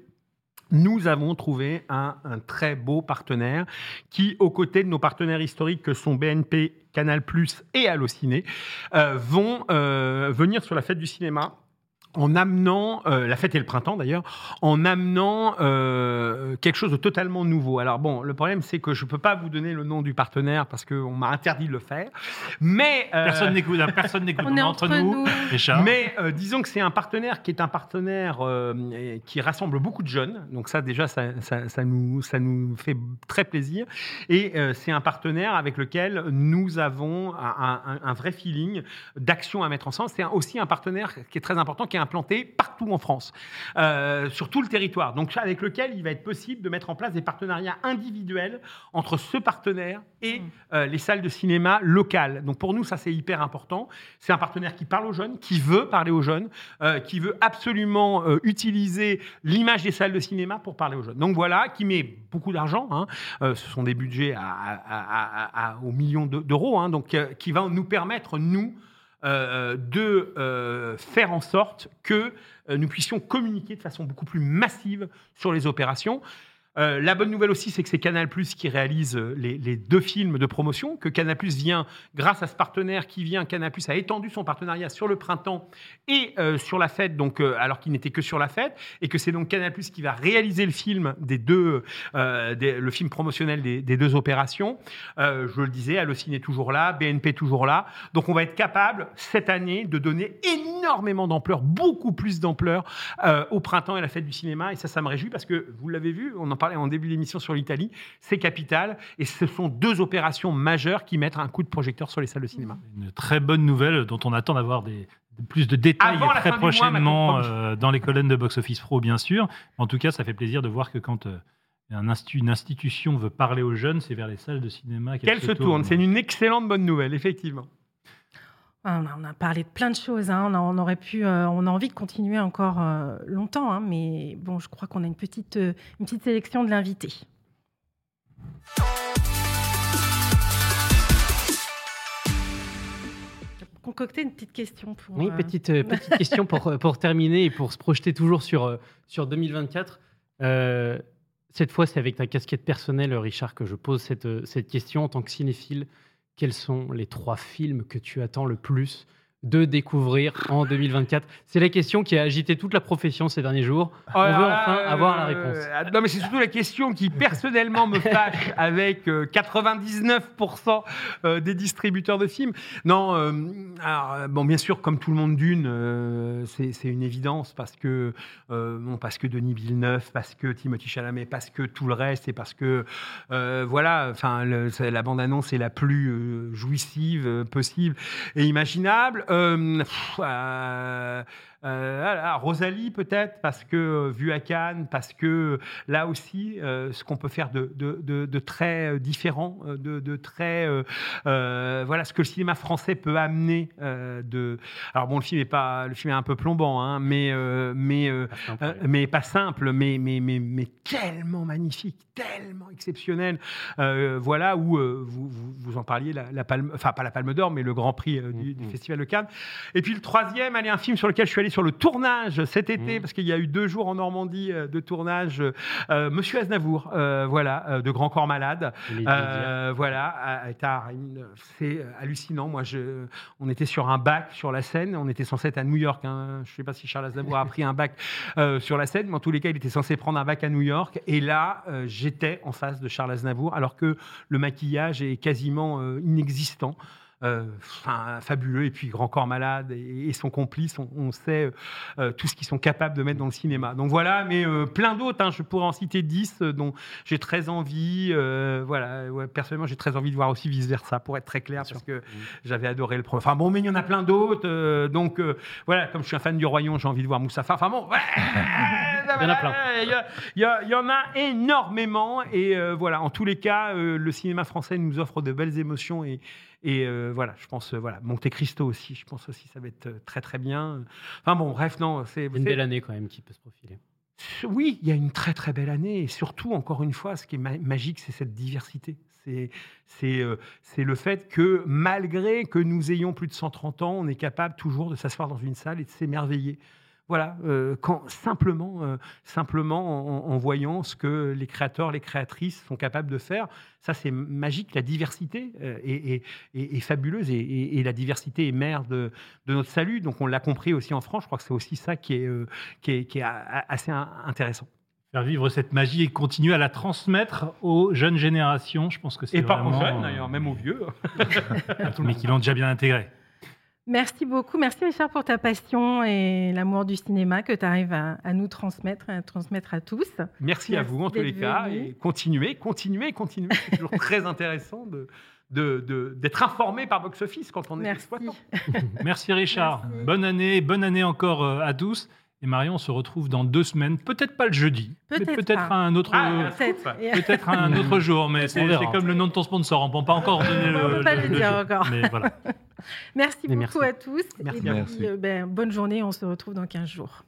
Speaker 2: Nous avons trouvé un, un très beau partenaire qui, aux côtés de nos partenaires historiques que sont BNP, Canal+ et Allociné, euh, vont euh, venir sur la fête du cinéma en amenant, euh, la fête et le printemps d'ailleurs, en amenant euh, quelque chose de totalement nouveau. Alors bon, le problème c'est que je ne peux pas vous donner le nom du partenaire parce qu'on m'a interdit de le faire, mais... euh,
Speaker 3: Personne n'écoute, personne n'écoute.
Speaker 1: On est entre nous.
Speaker 2: Mais euh, disons que c'est un partenaire qui est un partenaire euh, qui rassemble beaucoup de jeunes. Donc ça déjà, ça, ça- ça nous, ça nous fait très plaisir. Et euh, c'est un partenaire avec lequel nous avons un, un- un vrai feeling d'action à mettre ensemble. C'est un- aussi un partenaire qui est très important, qui est implanté partout en France, euh, sur tout le territoire. Donc avec lequel il va être possible de mettre en place des partenariats individuels entre ce partenaire et euh, les salles de cinéma locales. Donc pour nous, ça c'est hyper important. C'est un partenaire qui parle aux jeunes, qui veut parler aux jeunes, euh, qui veut absolument utiliser l'image des salles de cinéma pour parler aux jeunes. Donc voilà, qui met beaucoup d'argent. hein. Ce sont des budgets à, à- à- à- aux millions de- d'euros, hein. donc qui va nous permettre nous euh, de euh, faire en sorte que euh, nous puissions communiquer de façon beaucoup plus massive sur les opérations. Euh, la bonne nouvelle aussi, c'est que c'est Canal qui réalise euh, les, deux films de promotion, que Canal vient, grâce à ce partenaire qui vient, Canal a étendu son partenariat sur le printemps et euh, sur la fête, donc, alors qu'il n'était que sur la fête, et que c'est donc Canal qui va réaliser le film des deux, le film promotionnel des, des deux opérations. Je le disais, Allociné toujours là, BNP toujours là. Donc on va être capable cette année de donner énormément d'ampleur, beaucoup plus d'ampleur au printemps et à la fête du cinéma. Et ça, ça me réjouit parce que vous l'avez vu, on en parlait en début d'émission sur l'Italie, c'est capital. Et ce sont deux opérations majeures qui mettent un coup de projecteur sur les salles de cinéma.
Speaker 3: Une très bonne nouvelle dont on attend d'avoir des, plus de détails
Speaker 2: Avant
Speaker 3: très
Speaker 2: mois,
Speaker 3: prochainement euh, dans les colonnes de Box Office Pro, bien sûr. En tout cas, ça fait plaisir de voir que quand euh, un une institution veut parler aux jeunes, c'est vers les salles de cinéma
Speaker 2: Qu'elle se tourne. C'est une excellente bonne nouvelle, effectivement.
Speaker 1: On a, parlé de plein de choses. hein. On, a, on aurait pu, euh, on a envie de continuer encore euh, longtemps, hein, mais bon, je crois qu'on a une petite, euh, une petite sélection de l'invité. J'ai concocté une petite question pour.
Speaker 5: Oui, petite, petite question pour, pour terminer et pour se projeter toujours sur, euh, sur 2024. Euh, cette fois, c'est avec ta casquette personnelle, Richard, que je pose cette, cette question. En tant que cinéphile, quels sont les trois films que tu attends le plus de découvrir en 2024 C'est la question qui a agité toute la profession ces derniers jours. On veut enfin avoir la
Speaker 2: euh,
Speaker 5: réponse.
Speaker 2: ah, non, mais c'est surtout la question qui personnellement me fâche avec euh, 99% euh, des distributeurs de films. Non, euh, alors, euh, bon, bien sûr, comme tout le monde d'une, euh, c'est une évidence parce que, euh, bon, parce que Denis Villeneuve, parce que Timothy Chalamet, parce que tout le reste et parce que, euh, voilà, enfin, la bande-annonce est la plus euh, jouissive euh, possible et imaginable. Euh, pff, euh, euh, Rosalie peut-être parce que euh, vu à Cannes, parce que là aussi euh, ce qu'on peut faire de, de, de- de très euh, différent, euh, de, de très euh, euh, voilà ce que le cinéma français peut amener euh, de. Alors bon le film est pas le film est un peu plombant, hein, mais euh, mais euh, euh,
Speaker 5: problème.
Speaker 2: mais pas simple, mais, mais, mais, mais tellement magnifique, tellement exceptionnel. Euh, voilà où euh, vous, vous, vous en parliez, la, la palme, enfin pas la Palme d'Or, mais le Grand Prix euh, du, du
Speaker 5: Mhm.
Speaker 2: Festival de Cannes. Et puis le troisième, allez, un film sur lequel je suis allé sur le tournage cet été,
Speaker 5: Mhm.
Speaker 2: parce qu'il y a eu deux jours en Normandie euh, de tournage. euh, Monsieur Aznavour, euh, voilà, euh, de Grand Corps Malade. Euh, voilà, c'est hallucinant. Moi, je, on était sur un bac sur la scène. On était censé être à New York. hein. Je ne sais pas si Charles Aznavour a pris un bac sur la scène, mais en tous les cas, il était censé prendre un bac à New York. Et là, j'étais en face de Charles Aznavour, alors que le maquillage est quasiment inexistant. Euh, Enfin, fabuleux. Et puis, Grand Corps Malade et, et son complice, on, on sait euh, euh, tout ce qu'ils sont capables de mettre dans le cinéma. Donc voilà, mais euh, plein d'autres. hein. je pourrais en citer 10 euh, dont j'ai très envie. voilà, ouais, personnellement, j'ai très envie de voir aussi vice versa, pour être très clair,
Speaker 5: Bien
Speaker 2: parce
Speaker 5: sûr.
Speaker 2: que j'avais adoré le premier. Enfin bon, mais il y en a plein d'autres. donc voilà, comme je suis un fan du Royaume, j'ai envie de voir Moustapha. Enfin bon, ouais,
Speaker 5: Il y en a plein.
Speaker 2: Il y, en a énormément. Et voilà, en tous les cas, le cinéma français nous offre de belles émotions. Et, et euh, voilà, je pense, euh, voilà, Monte Cristo aussi, je pense aussi, ça va être euh, très très bien. Enfin bon, bref, non, c'est.
Speaker 5: Une belle année quand même qui peut se profiler.
Speaker 2: oui, il y a une très très belle année et surtout, encore une fois, ce qui est ma- magique, c'est cette diversité. C'est euh, c'est le fait que malgré que nous ayons plus de 130 ans, on est capable toujours de s'asseoir dans une salle et de s'émerveiller. Voilà, euh, quand simplement, euh, simplement en, en voyant ce que les créateurs, les créatrices sont capables de faire, ça c'est magique. La diversité euh, est, est- est- est fabuleuse et, la diversité est mère de, de notre salut. Donc on l'a compris aussi en France. Je crois que c'est aussi ça qui est, qui est, qui est assez in- intéressant.
Speaker 3: Faire vivre cette magie et continuer à la transmettre aux jeunes générations, je pense que c'est
Speaker 2: Et pas aux jeunes d'ailleurs, même aux vieux.
Speaker 3: mais qui l'ont déjà bien intégré.
Speaker 1: Merci beaucoup. Merci Richard pour ta passion et l'amour du cinéma que tu arrives à, à nous transmettre, à transmettre à tous.
Speaker 2: Merci, à vous en tous les cas.
Speaker 1: venu.
Speaker 2: Et continuez, continuez, continuez. C'est toujours très intéressant de de- de- d'être informé par Box Office quand on est
Speaker 1: Merci.
Speaker 2: exploitant.
Speaker 3: Merci Richard.
Speaker 1: Merci.
Speaker 3: Bonne année, bonne année encore euh, à tous. Et Marion, on se retrouve dans deux semaines. Peut-être pas le jeudi, mais
Speaker 1: Peut-être
Speaker 3: un autre.
Speaker 2: Ah,
Speaker 3: euh,
Speaker 1: Peut-être.
Speaker 3: Un autre jour, mais c'est comme le nom de ton sponsor. On ne peut pas encore donner le.
Speaker 1: On peut pas le dire
Speaker 3: jour.
Speaker 1: encore.
Speaker 3: Mais voilà.
Speaker 1: Merci beaucoup
Speaker 5: merci.
Speaker 1: à tous.
Speaker 2: Merci
Speaker 1: et puis, euh, ben, bonne journée. On se retrouve dans 15 jours.